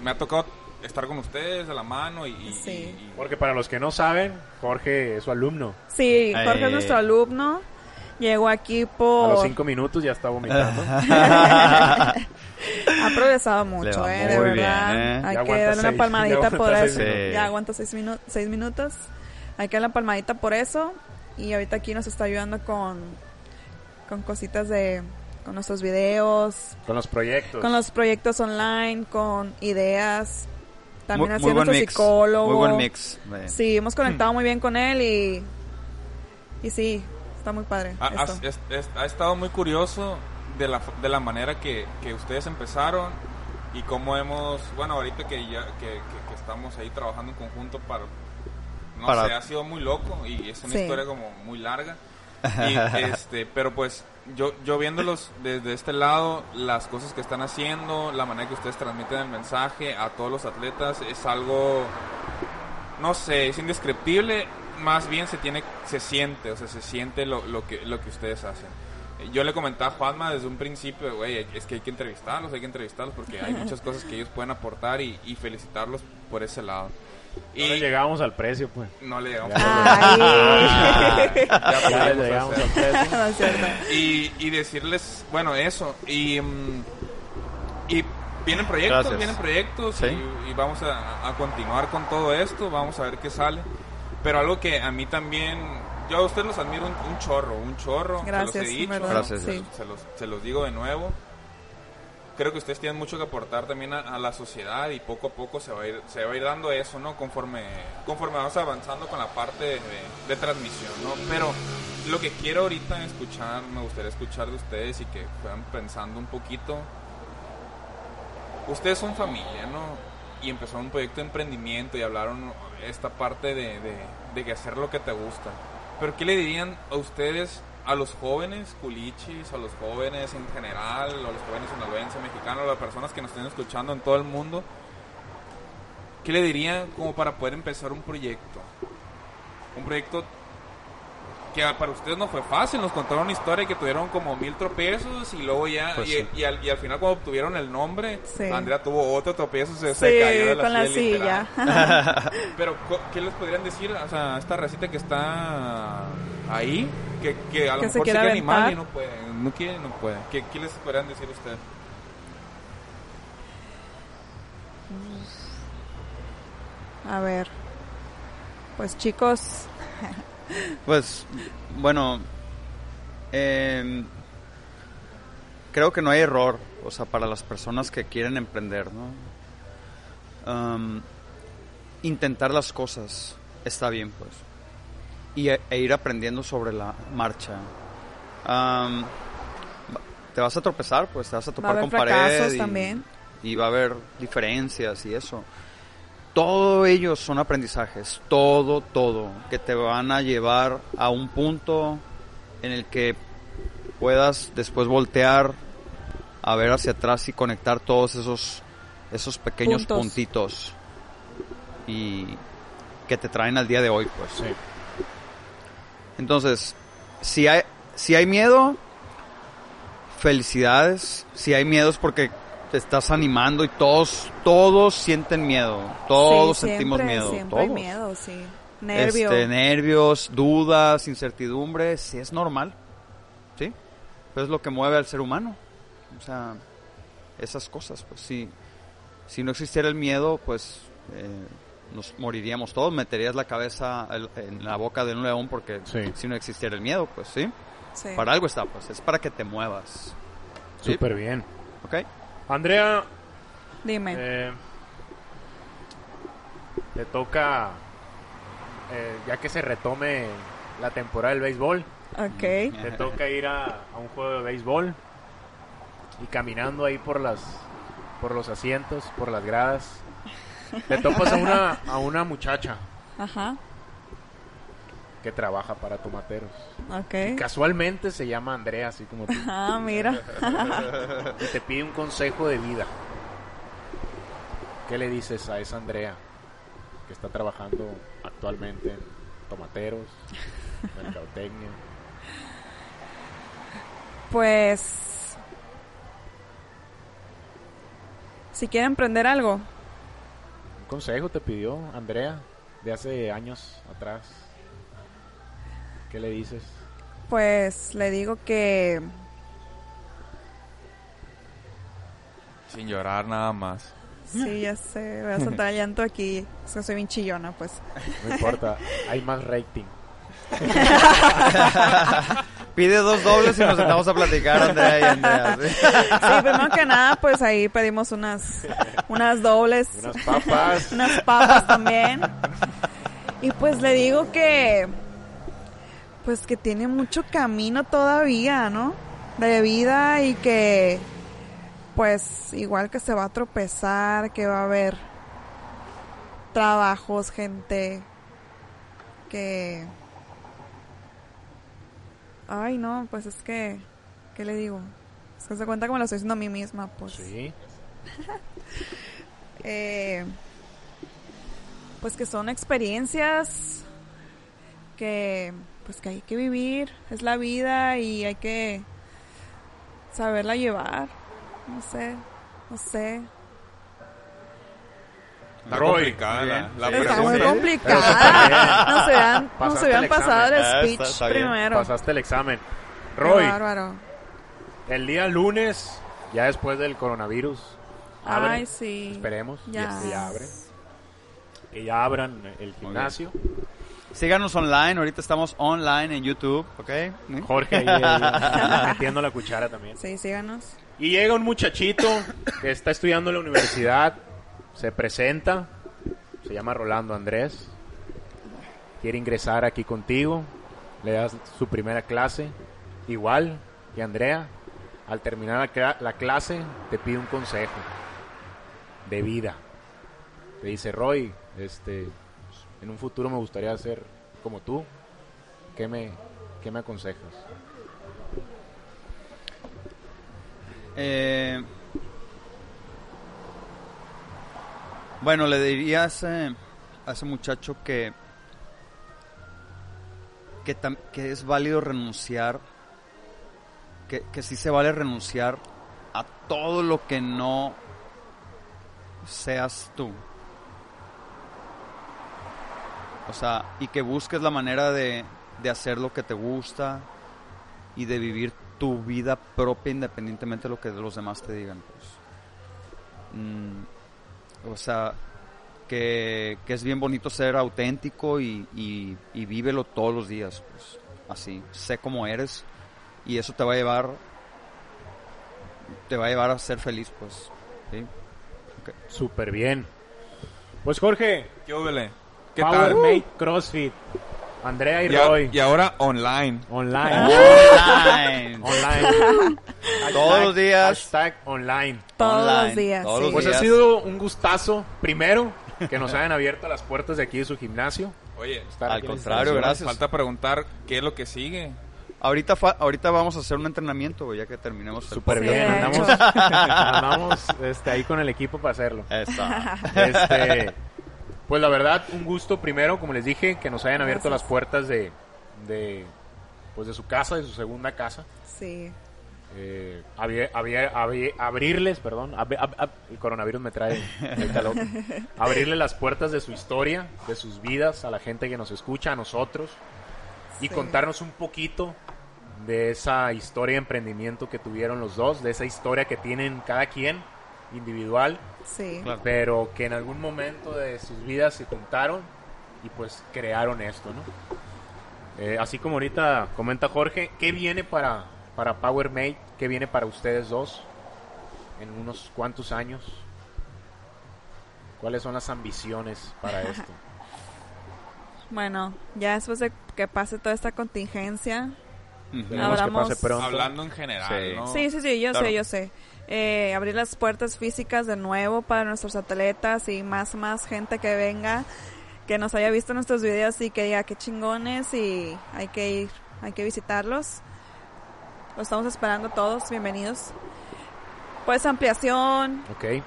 me ha tocado estar con ustedes de la mano y... y- Sí. y- y- Porque para los que no saben, Jorge es su alumno. Sí, Jorge Eh. es nuestro alumno. Llegó aquí A por... los cinco minutos ya está vomitando. Ha progresado mucho, eh, de verdad. bien, ¿eh? Hay que darle una palmadita por eso. seis. Ya aguanta seis, minu- seis minutos. Hay que darle una palmadita por eso. Y ahorita aquí nos está ayudando con, con cositas de... Con nuestros videos, Con los proyectos. con los proyectos online, con ideas. También Muy- ha muy sido nuestro mix. psicólogo. Muy buen mix. de- Sí, hemos conectado muy bien con él y... Y sí, está muy padre. Ha, esto. has- es- es- ha estado muy curioso de la, de la manera que, que ustedes empezaron y cómo hemos, bueno, ahorita que ya que, que- que estamos ahí trabajando en conjunto para, no Para- sé, ha sido muy loco y es una Sí. historia como muy larga. Y, este, pero pues yo, yo viéndolos desde este lado, las cosas que están haciendo, la manera que ustedes transmiten el mensaje a todos los atletas es algo no sé, es indescriptible, más bien se tiene, se siente, o sea, se siente lo, lo que, lo que ustedes hacen. Yo le comentaba a Juanma desde un principio, güey, es que hay que entrevistarlos, hay que entrevistarlos porque hay muchas cosas que ellos pueden aportar y, y felicitarlos por ese lado. No le Y llegamos al precio, pues. no le llegamos Ya le al precio. Y, y decirles, bueno, eso. Y, mm, y vienen proyectos, Gracias. vienen proyectos Sí. y, y vamos a, a continuar con todo esto, vamos a ver qué sale. Pero algo que a mí también, yo a ustedes los admiro un, un chorro, un chorro. Gracias, se los he dicho, ¿verdad? Gracias. Sí. se los, se los digo de nuevo. Creo que ustedes tienen mucho que aportar también a, a la sociedad y poco a poco se va a ir, se va a ir dando eso, ¿no? Conforme, conforme vamos avanzando con la parte de, de transmisión, ¿no? Pero lo que quiero ahorita escuchar, me gustaría escuchar de ustedes y que fueran pensando un poquito. Ustedes son familia, ¿no? Y empezaron un proyecto de emprendimiento y hablaron esta parte de, de, de que hacer lo que te gusta. Pero ¿qué le dirían a ustedes, a los jóvenes culichis, a los jóvenes en general, a los jóvenes sinaloenses, mexicanos, a las personas que nos estén escuchando en todo el mundo? ¿Qué le dirían como para poder empezar un proyecto? Un proyecto que para ustedes no fue fácil, nos contaron una historia que tuvieron como mil tropiezos y luego ya, Pues y, sí. y al, y al final cuando obtuvieron el nombre, Sí. Andrea tuvo otro tropiezo, se, se Sí, cayó de la con la silla. Pero, ¿qué les podrían decir o sea, a esta recita que está ahí? Que, que a lo Que mejor se quiere quiere animar y no puede. No quiere, no puede. ¿Qué, qué les podrían decir ustedes? A ver. Pues chicos, Pues, bueno, em, creo que no hay error, o sea, para las personas que quieren emprender, ¿no? Am, intentar las cosas está bien, pues. Y e, e ir aprendiendo sobre la marcha. Va- te vas a tropezar, pues te vas a va a topar haber con pared. fracasos y- también. y va a haber diferencias y eso. Todo ellos son aprendizajes, todo, todo, que te van a llevar a un punto en el que puedas después voltear a ver hacia atrás y conectar todos esos, esos pequeños Puntos. puntitos y que te traen al día de hoy, pues. Sí. Entonces, si hay, si hay miedo, felicidades. Si hay miedo es porque te estás animando y todos, todos sienten miedo. Todos Sí, sentimos siempre, miedo. Siempre hay todos. miedo, sí. Nervio. Este, nervios, dudas, incertidumbre, sí es normal. ¿Sí? Pero es lo que mueve al ser humano. O sea, esas cosas, pues sí. Si no existiera el miedo, pues eh, nos moriríamos todos. Meterías la cabeza en la boca de un león porque Sí. si no existiera el miedo, pues sí. Sí. Para algo está, pues es para que te muevas. ¿Sí? Súper bien. ¿Ok? Andrea, Dime. Eh, te toca, eh, ya que se retome la temporada del béisbol, ok. te toca ir a, a un juego de béisbol y caminando ahí por las por los asientos, por las gradas, te topas a una, a una muchacha Ajá. que trabaja para tomateros. Ok. Casualmente se llama Andrea, así como tú, Ah, mira. y te pide un consejo de vida. ¿Qué le dices a esa Andrea que está trabajando actualmente en tomateros, mercadotecnia? Pues. Si quiere emprender algo, consejo te pidió Andrea de hace años atrás. ¿Qué le dices? pues le digo que. Sin llorar nada más. Sí, ya sé. Voy a soltar llanto aquí. Es que soy bien chillona, pues. No importa, hay más rating. Pide dos dobles y nos sentamos a platicar, Andrea y Andrea. ¿sí? Sí, primero que nada, pues ahí pedimos unas, unas dobles. Unas papas. unas papas también. Y pues le digo que pues que tiene mucho camino todavía, ¿no? De vida y que pues igual que se va a tropezar, que va a haber trabajos, gente que Ay, no, pues es que ¿qué le digo? Es que se cuenta como lo estoy diciendo a mí misma, pues. Sí. Eh, pues que son experiencias que pues que hay que vivir, es la vida y hay que saberla llevar. No sé, no sé. Está Roy, complicada la, Sí, Está muy pregunta. complicada. No se vean, no Pasaste se vean el pasado el examen. Ah, speech está- está bien. primero. Pasaste el examen. Roy, bárbaro. el día lunes, ya después del coronavirus, abre. Ay, sí. Esperemos Ya. que ya abre. Que ya abran el gimnasio. Síganos online, ahorita estamos online en YouTube, ¿ok? Jorge ahí, ahí, metiendo la cuchara también. Sí, síganos. Y llega un muchachito que está estudiando en la universidad, se presenta, se llama Rolando Andrés, quiere ingresar aquí contigo, le das su primera clase, igual que Andrea, al terminar la, cla- la clase te pide un consejo de vida. Te dice, Roy, este, en un futuro me gustaría ser como tú, ¿qué me, qué me aconsejas? Eh, bueno, le diría a ese, a ese muchacho que, que, es válido renunciar, que, que sí se vale renunciar a todo lo que no seas tú. O sea, y que busques la manera de, de hacer lo que te gusta y de vivir tu vida propia independientemente de lo que los demás te digan. Pues. Mm, o sea, que, que es bien bonito ser auténtico y, y, y vívelo todos los días, pues, así, sé cómo eres y eso te va a llevar, te va a llevar a ser feliz, pues, ¿sí? Ok. Súper bien. Pues Jorge, ¿Qué? ¿Qué Power tal? Mate CrossFit. Andrea y Y, a- Roy. y ahora online. Online. Online. online. Todos los días. Hashtag online. Todos Online, los días. todos sí. los Pues ha sido un gustazo, primero, que nos hayan abierto las puertas de aquí de su gimnasio. Oye, Estar Al contrario, gracias. falta preguntar qué es lo que sigue. Ahorita, fa- ahorita vamos a hacer un entrenamiento, ya que terminemos el Súper bien, andamos, andamos este, ahí con el equipo para hacerlo. Este, pues la verdad, un gusto primero, como les dije, que nos hayan abierto Gracias. las puertas de, de, pues de su casa, de su segunda casa. Sí. Eh, había- había- había- abrirles, perdón, ab- ab- ab- el coronavirus me trae el calor. abrirle las puertas de su historia, de sus vidas a la gente que nos escucha, a nosotros, y Sí. contarnos un poquito de esa historia de emprendimiento que tuvieron los dos, de esa historia que tienen cada quien individual, Sí. Claro. pero que en algún momento de sus vidas se juntaron y pues crearon esto, ¿no? Eh, así como ahorita comenta Jorge, ¿qué viene para, para PowerMate? ¿Qué viene para ustedes dos en unos cuantos años? ¿Cuáles son las ambiciones para esto? Bueno, ya después de que pase toda esta contingencia. Que Abramos- pase pronto. Hablando en general, Sí. ¿no? Sí, sí, sí, yo Claro. sé, yo sé. Eh, abrir las puertas físicas de nuevo para nuestros atletas y más, más gente que venga, que nos haya visto nuestros videos y que diga qué chingones y hay que ir, hay que visitarlos. Los estamos esperando todos, bienvenidos. Pues ampliación, Ok,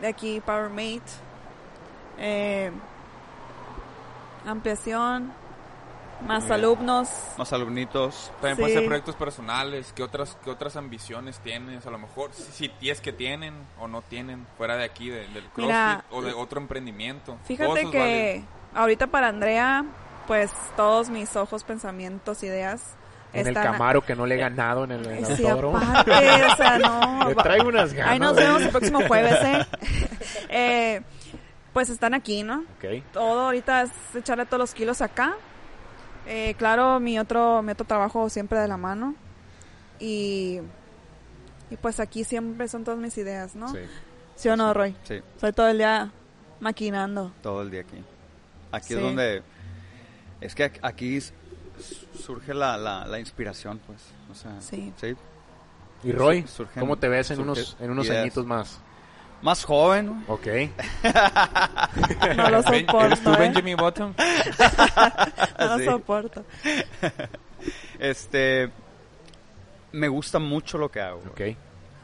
de aquí PowerMate. Eh, ampliación, más Bien. alumnos. Más alumnitos. También puede ser Sí. proyectos personales. ¿Qué otras, qué otras ambiciones tienes? A lo mejor, si, si es que tienen o no tienen, fuera de aquí, de- del CrossFit Mira, o de otro emprendimiento. Fíjate que ahorita para Andrea, pues todos mis ojos, pensamientos, ideas en el. Camaro que no le he ganado en el, en el Sí, aparte, o sea, no. Le traigo unas ganas. Ahí nos vemos el próximo jueves, ¿eh? Eh, Pues están aquí, ¿no? Ok, Todo ahorita es echarle todos los kilos acá. Eh, claro, mi otro, mi otro trabajo siempre de la mano. Y, y pues aquí siempre son todas mis ideas, ¿no? sí. ¿Sí o no, Roy? Sí, Soy todo el día maquinando. todo el día aquí. Aquí Sí. es donde... Es que aquí surge la, la, la inspiración, pues. O sea, Sí. sí. Y Roy, Sur- surgen- ¿cómo te ves en unos, en unos añitos más? Más joven, Ok. No lo Ben- ¿Eres tú soporto, ¿eh? Benjamin Button? No lo soporto. este... Me gusta mucho lo que hago. Ok.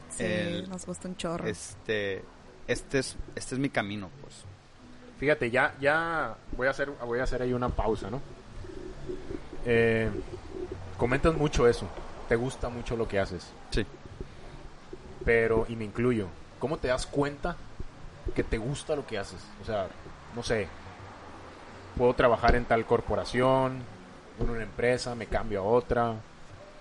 Sí, El- nos gusta un chorro. Este... Este es, este es mi camino, pues. Fíjate, ya, ya voy a hacer, voy a hacer ahí una pausa, ¿no? Eh, comentas mucho eso. Te gusta mucho lo que haces. Sí. Pero, y me incluyo, ¿cómo te das cuenta que te gusta lo que haces? O sea, no sé, puedo trabajar en tal corporación, en una empresa, me cambio a otra,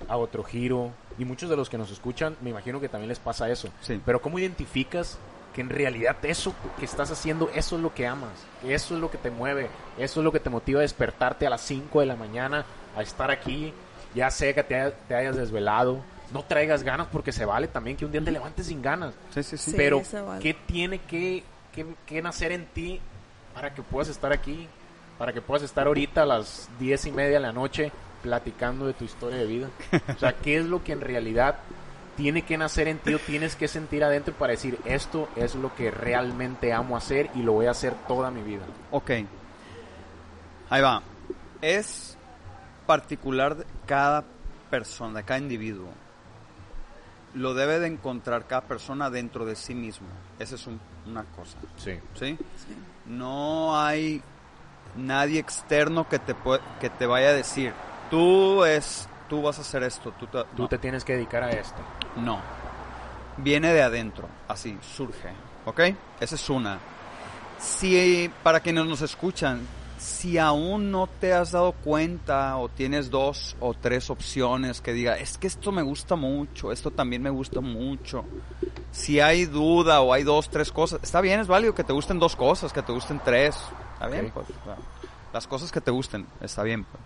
a otro giro. Y muchos de los que nos escuchan, me imagino que también les pasa eso. Sí. Pero ¿cómo identificas que en realidad eso que estás haciendo, eso es lo que amas? Eso es lo que te mueve, eso es lo que te motiva a despertarte a las 5 de la mañana, a estar aquí, ya sea que te, haya- te hayas desvelado. No traigas ganas porque se vale también que un día te levantes sin ganas. Sí, sí, sí. Sí. Pero, vale. ¿qué tiene que, que, que nacer en ti para que puedas estar aquí? Para que puedas estar ahorita a las diez y media de la noche platicando de tu historia de vida. O sea, ¿qué es lo que en realidad tiene que nacer en ti o tienes que sentir adentro para decir esto es lo que realmente amo hacer y lo voy a hacer toda mi vida? Ok. Ahí va. Es particular de cada persona, de cada individuo. Lo debe de encontrar cada persona dentro de sí mismo. Esa es un- una cosa. Sí. ¿Sí? No hay nadie externo que te, que te vaya a decir, tú es, tú vas a hacer esto, tú te, Tú no. te tienes que dedicar a esto. No. Viene de adentro, así, surge. ¿Ok? Esa es una. Si para quienes nos escuchan, si aún no te has dado cuenta o tienes dos o tres opciones que diga, es que esto me gusta mucho, esto también me gusta mucho. Si hay duda o hay dos, tres cosas, está bien, es válido que te gusten dos cosas, que te gusten tres. Está bien, pues. las cosas que te gusten, está bien. pues.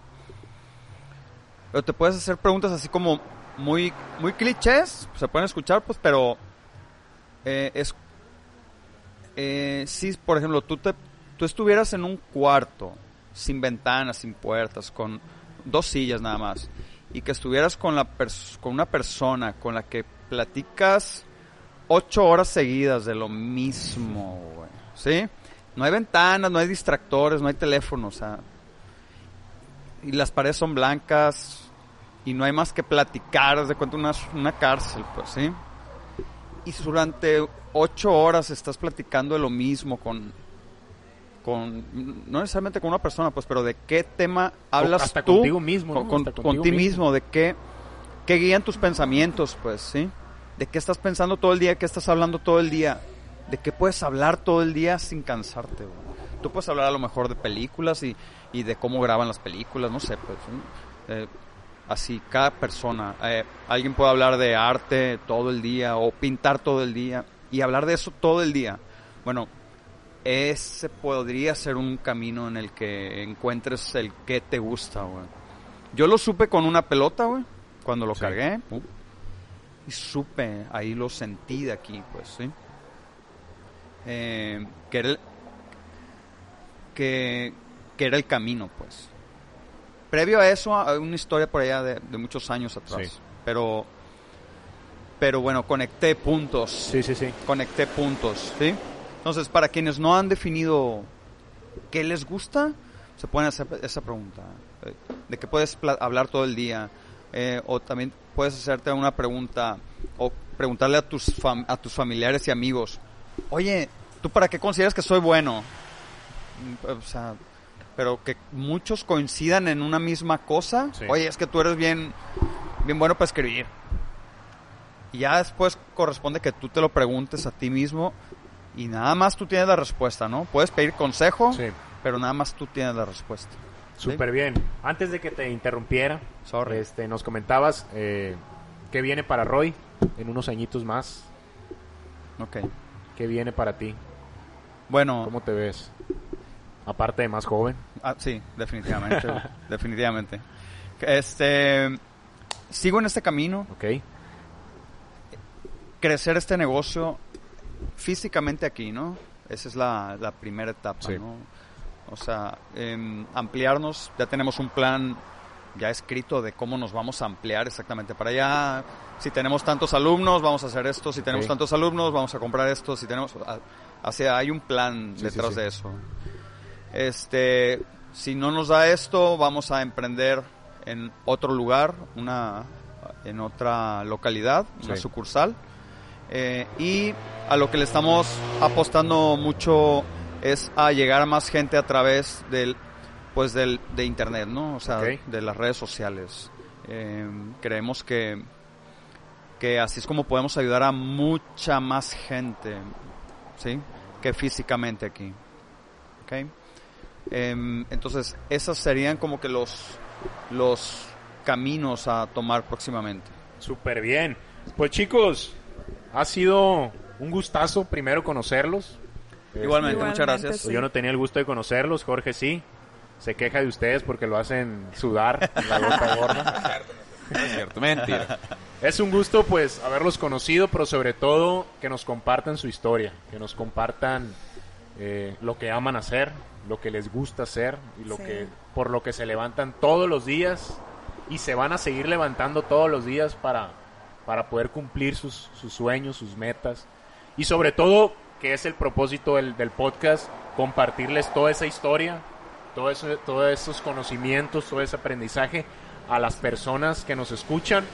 Pero te puedes hacer preguntas así como muy, muy clichés, se pueden escuchar, pues, pero eh, es eh, si, por ejemplo, tú, te, tú estuvieras en un cuarto, sin ventanas, sin puertas, con dos sillas nada más, y que estuvieras con, la con una persona con la que platicas ocho horas seguidas de lo mismo, güey, ¿sí? No hay ventanas, no hay distractores, no hay teléfono, o sea, y las paredes son blancas y no hay más que platicar, de cuenta una, una cárcel, pues, ¿sí? y durante ocho horas estás platicando de lo mismo con con no necesariamente con una persona pues pero de qué tema hablas hasta tú contigo mismo, con, ¿no? con- ti mismo. mismo de qué qué guían tus pensamientos pues sí de qué estás pensando todo el día qué estás hablando todo el día de qué puedes hablar todo el día sin cansarte tú puedes hablar a lo mejor de películas y, y de cómo graban las películas no sé pues ¿sí? Eh, así cada persona eh, alguien puede hablar de arte todo el día o pintar todo el día y hablar de eso todo el día. Bueno ese podría ser un camino en el que encuentres el que te gusta güey. Yo lo supe con una pelota güey cuando lo Sí. cargué pum, y supe ahí lo sentí de aquí pues sí Eh, que era el, que, que era el camino pues previo a eso hay una historia por allá de, de muchos años atrás Sí. pero pero bueno conecté puntos Sí, sí, sí. conecté puntos sí entonces para quienes no han definido qué les gusta se pueden hacer esa pregunta eh, de qué puedes hablar todo el día eh, o también puedes hacerte una pregunta o preguntarle a tus fam- a tus familiares y amigos oye tú para qué consideras que soy bueno Mm, o sea pero que muchos coincidan en una misma cosa Sí. oye es que tú eres bien bien bueno para escribir y ya después corresponde que tú te lo preguntes a ti mismo y nada más tú tienes la respuesta, ¿no? Puedes pedir consejo, Sí. pero nada más tú tienes la respuesta. ¿sí? Súper bien. Antes de que te interrumpiera, Sorry. este, nos comentabas eh, qué viene para Roy en unos añitos más. Ok. ¿Qué viene para ti? Bueno, ¿Cómo te ves? Aparte de más joven. ah, sí, definitivamente, definitivamente. Este, sigo en este camino, ¿Ok? crecer este negocio físicamente aquí, ¿no? Esa es la, la primera etapa, Sí. ¿no? O sea, em, ampliarnos, ya tenemos un plan ya escrito de cómo nos vamos a ampliar exactamente para allá. Si tenemos tantos alumnos, vamos a hacer esto. Si tenemos tantos alumnos, vamos a comprar esto. Si tenemos, a- o sea, hay un plan Sí, detrás sí, sí. de eso. Este, si no nos da esto, vamos a emprender en otro lugar, una, en otra localidad, una Sí. sucursal. Eh, y a lo que le estamos apostando mucho es a llegar a más gente a través del pues del de internet no o sea de las redes sociales Eh, creemos que que así es como podemos ayudar a mucha más gente sí que físicamente aquí ¿ok? Em, entonces esos serían como que los los caminos a tomar próximamente Súper bien. Pues chicos, ha sido un gustazo primero conocerlos. igualmente, muchas gracias sí. Yo no tenía el gusto de conocerlos, Jorge sí. Se queja de ustedes porque lo hacen sudar la gota gorda. No es cierto, mentira. Es un gusto pues haberlos conocido, pero sobre todo que nos compartan su historia, que nos compartan eh, lo que aman hacer, lo que les gusta hacer y lo Sí. que por lo que se levantan todos los días y se van a seguir levantando todos los días para, para poder cumplir sus, sus sueños, sus metas y sobre todo que es el propósito del, del podcast, compartirles toda esa historia, todo eso, todos esos conocimientos, todo ese aprendizaje a las personas que nos escuchan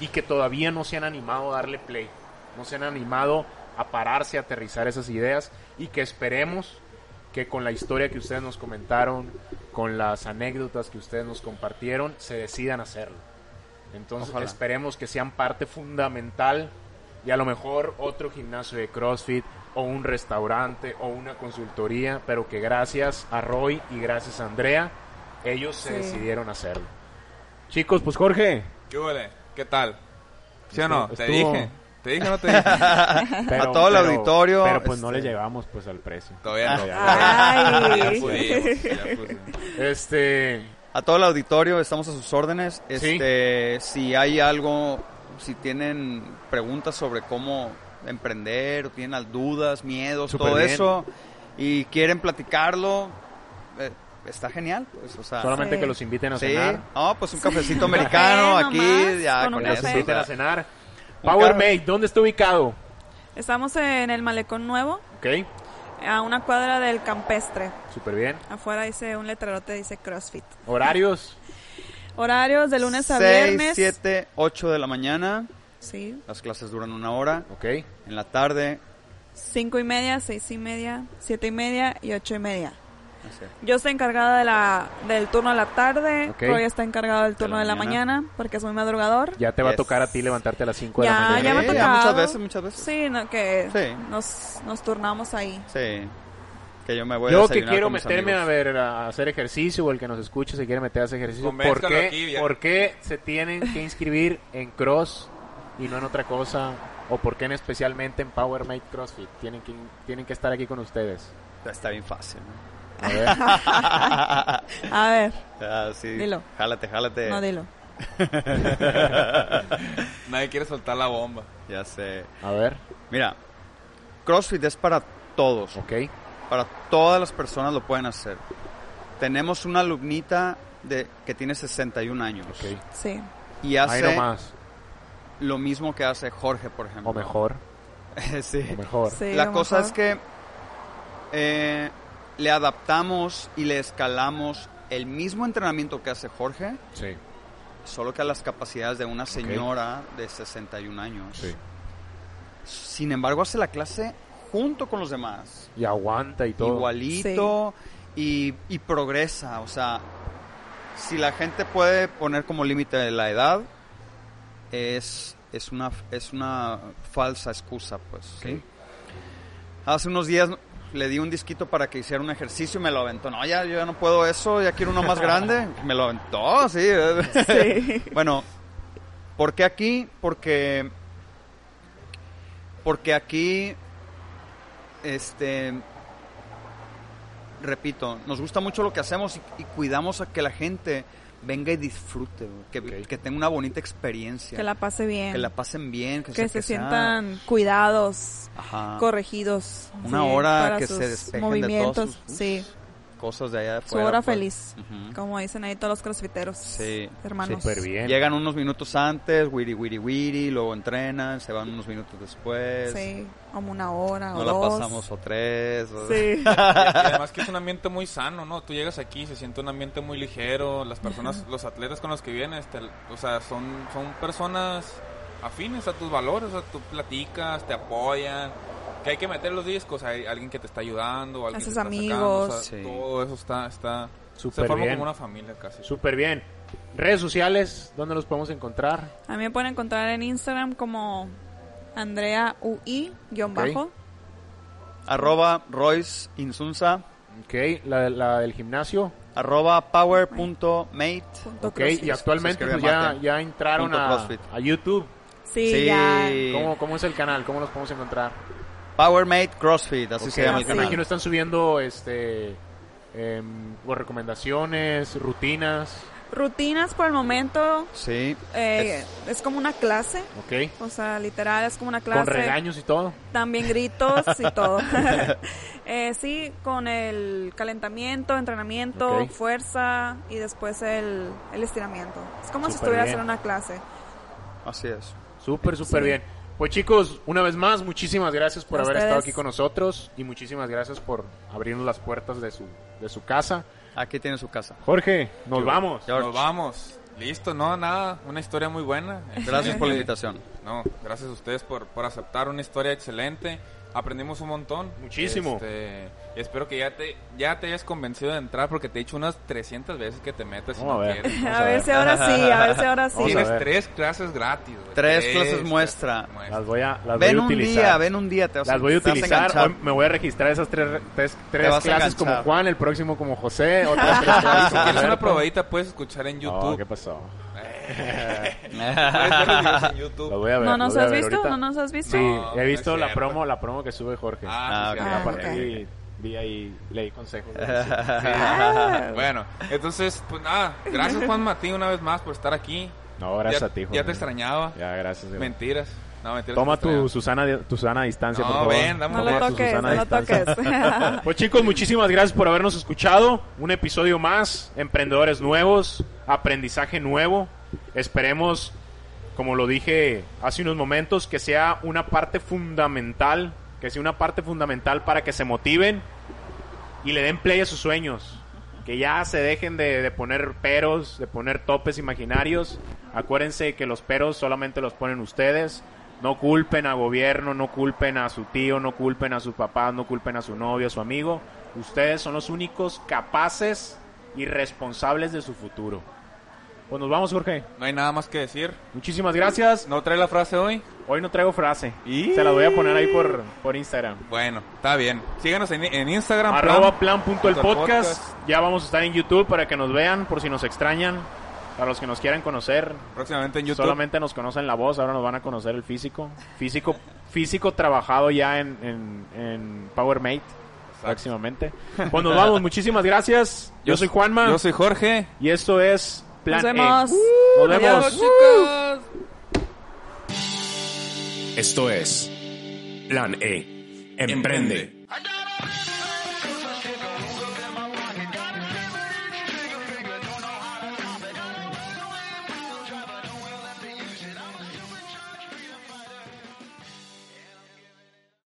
y que todavía no se han animado a darle play, no se han animado a pararse, a aterrizar esas ideas y que esperemos que con la historia que ustedes nos comentaron, con las anécdotas que ustedes nos compartieron, se decidan hacerlo. Entonces Ojalá. esperemos que sean parte fundamental y a lo mejor otro gimnasio de CrossFit o un restaurante o una consultoría, pero que gracias a Roy y gracias a Andrea, ellos se decidieron hacerlo. Chicos, pues Jorge, ¿Qué huele? ¿Qué tal? ¿Sí o no? Te Estuvo- dije. ¿Te dije o no te dije? pero- A todo el pero- auditorio, Pero pues no este- le llegamos pues al precio. Todavía no. Ay. Ya pudimos, ya pudimos. Este, A todo el auditorio estamos a sus órdenes. Este, si hay algo, si tienen preguntas sobre cómo emprender, o tienen dudas, miedos, Súper todo bien. eso, y quieren platicarlo, eh, está genial, pues, o sea, solamente Sí. que los inviten a sí, cenar. no, pues un cafecito americano aquí, ya con con, Los eso. café. inviten a cenar. Powermate, ¿dónde está ubicado? Estamos en el Malecón Nuevo, Ok, a una cuadra del Campestre. súper bien. Afuera dice un letrerote, dice CrossFit. Horarios, Horarios de lunes a 6, viernes. 7, 8 de la mañana, Sí. las clases duran una hora, ok. en la tarde, Cinco y media, seis y media, siete y media y ocho y media. Es. Yo estoy encargada de la, del turno de la tarde. Ok. Roy está encargado del turno la de la mañana. mañana porque es muy madrugador. Ya te va a Yes. tocar a ti levantarte a las 5 de la mañana. ya me ha ya tocado. muchas veces, muchas veces. Sí, no, que Sí. Nos, nos turnamos ahí. Sí, que yo me voy a Yo que desayunar quiero con mis meterme a amigos. ver a hacer ejercicio o el que nos escuche se quiere meter a hacer ejercicio, ¿por qué, aquí, por qué se tienen que inscribir en Cross y no en otra cosa? ¿O por qué en especialmente en Powermate CrossFit? Tienen que, tienen que estar aquí con ustedes. Está bien fácil. ¿no? A ver, A ver, Ah, sí. Dilo. Jálate, jálate. no dilo. Nadie quiere soltar la bomba. Ya sé. a ver, Mira, CrossFit es para todos. ok. Para todas las personas lo pueden hacer. Tenemos una alumnita de que tiene 61 años. ok. Sí. Y Ahí hace nomás. lo mismo que hace Jorge, por ejemplo. O mejor, sí. o mejor. sí La cosa mejor. es que eh, le adaptamos y le escalamos el mismo entrenamiento que hace Jorge, Sí, solo que a las capacidades de una señora de 61 años. sí. Sin embargo, hace la clase junto con los demás, Y aguanta y todo. igualito y, y progresa. O sea, si la gente puede poner como límite la edad, es, es, una, es una falsa excusa, pues. ¿sí? Hace unos días le di un disquito para que hiciera un ejercicio y me lo aventó. No, ya, yo ya no puedo eso, ya quiero uno más grande. Me lo aventó, sí. Sí. bueno, ¿por qué aquí? Porque, porque aquí, este, repito, nos gusta mucho lo que hacemos y, y cuidamos a que la gente venga y disfrute, que, que tenga una bonita experiencia, Que la pase bien. que la pasen bien, que, que sea- se sientan cuidados, Ajá. corregidos. Una sí, hora para que sus se despejen movimientos. de todas sus sí, cosas de allá de su afuera. hora pues. feliz. Ujú. Como dicen ahí todos los crossfiteros. Sí, Hermanos. Súper bien. Llegan unos minutos antes, wiri wiri wiri, luego entrenan, se van unos minutos después. Sí, como una hora No o la dos. pasamos o tres. o- Sí. Y además que es un ambiente muy sano, ¿no? Tú llegas aquí, se siente un ambiente muy ligero, las personas, los atletas con los que vienes, te- o sea, son, son personas afines a tus valores, o sea, tú platicas, te apoyan, que hay que meter los discos, hay alguien que te está ayudando, alguien Haces te está amigos. sacando, o sea, Sí. todo eso está, está, Súper se forma bien. como una familia casi. Súper bien. Redes sociales, ¿dónde los podemos encontrar? A mí me pueden encontrar en Instagram como Andrea UI guion bajo. Arroba Royce Insunza, Ok, la, la del gimnasio. arroba power.mate. punto Ok, crossfit. y actualmente pues, ya, ya entraron a, a YouTube. Sí, Sí. ya. ¿Cómo, ¿Cómo es el canal? ¿Cómo los podemos encontrar? Powermate CrossFit, así se llama el canal. imagino están subiendo este em, recomendaciones, rutinas. Rutinas por el momento Sí. eh, es... como una clase. Ok. O sea, literal es como una clase. Con regaños y todo. También gritos y todo. Eh, sí, con el calentamiento, entrenamiento, fuerza y después el, el estiramiento. Es como si bien. en una clase. Así es. Súper, súper Sí. bien. Pues chicos, una vez más, muchísimas gracias por haber ustedes. estado aquí con nosotros y muchísimas gracias por abrirnos las puertas de su, de su casa. Aquí tiene su casa. Jorge, nos vamos. George, Nos vamos. Listo, no, nada, una historia muy buena. Gracias por la invitación. no, gracias a ustedes por, por aceptar una historia excelente. Aprendimos un montón. Muchísimo. Este, espero que ya te, ya te hayas convencido de entrar porque te he dicho unas 300 veces que te metas no a ver. quieres. A ver si ahora sí, a ver si ahora sí. A Tienes tres clases gratis. güey. Tres clases muestra. muestra. Las voy a, las Ven voy a un utilizar. día, ven un día. Te vas Las voy a utilizar. me voy a registrar esas tres, tres, tres a clases como. Juan, el próximo como José, otras tres clases Si quieres una probadita puedes escuchar en YouTube. ¿qué pasó? Puedes ver los videos en YouTube. Lo voy a ver. ¿No lo nos has visto? ahorita. ¿No nos has visto? Sí, No, he visto la cierto. promo, la promo que sube Jorge. Ah, sí, Ah, sí, ok. Aparte, ok. vi, ahí, leí consejos. Ah, Bueno, entonces, pues nada, gracias Juan Martín una vez más por estar aquí. No, gracias ya, a ti, Ya Jorge. te extrañaba. Ya, gracias. Mentiras. No, mentiras. Toma tu. Susana, tu Susana a distancia, No, por favor. ven, dame No tu toques, Susana no toques. Pues chicos, muchísimas gracias por habernos escuchado. Un episodio más, emprendedores nuevos, aprendizaje nuevo. Esperemos, como lo dije hace unos momentos, que sea una parte fundamental, que sea una parte fundamental para que se motiven y le den play a sus sueños. Que ya se dejen de, poner peros, de poner topes imaginarios. Acuérdense que los peros solamente los ponen ustedes. No culpen a gobierno, no culpen a su tío, no culpen a sus papás, no culpen a su novio, a su amigo. Ustedes son los únicos capaces y responsables de su futuro. Pues nos vamos, Jorge. No hay nada más que decir. Muchísimas gracias. ¿No trae la frase hoy? Hoy no traigo frase. ¿Y? Se la voy a poner ahí por, por Instagram. Bueno, está bien. Síganos en, en Instagram. Arroba plan. plan punto el podcast. podcast. Ya vamos a estar en YouTube para que nos vean, por si nos extrañan. Para los que nos quieran conocer, Próximamente en YouTube. Solamente nos conocen la voz, ahora nos van a conocer el físico. Físico, físico trabajado ya en, en, en PowerMate próximamente. pues nos vamos. Muchísimas gracias. Yo soy Juanma Yo soy Jorge. y esto es Plan Nos E. vemos. Nos vemos. Adiós. chicos. Esto es Plan E. Emprende.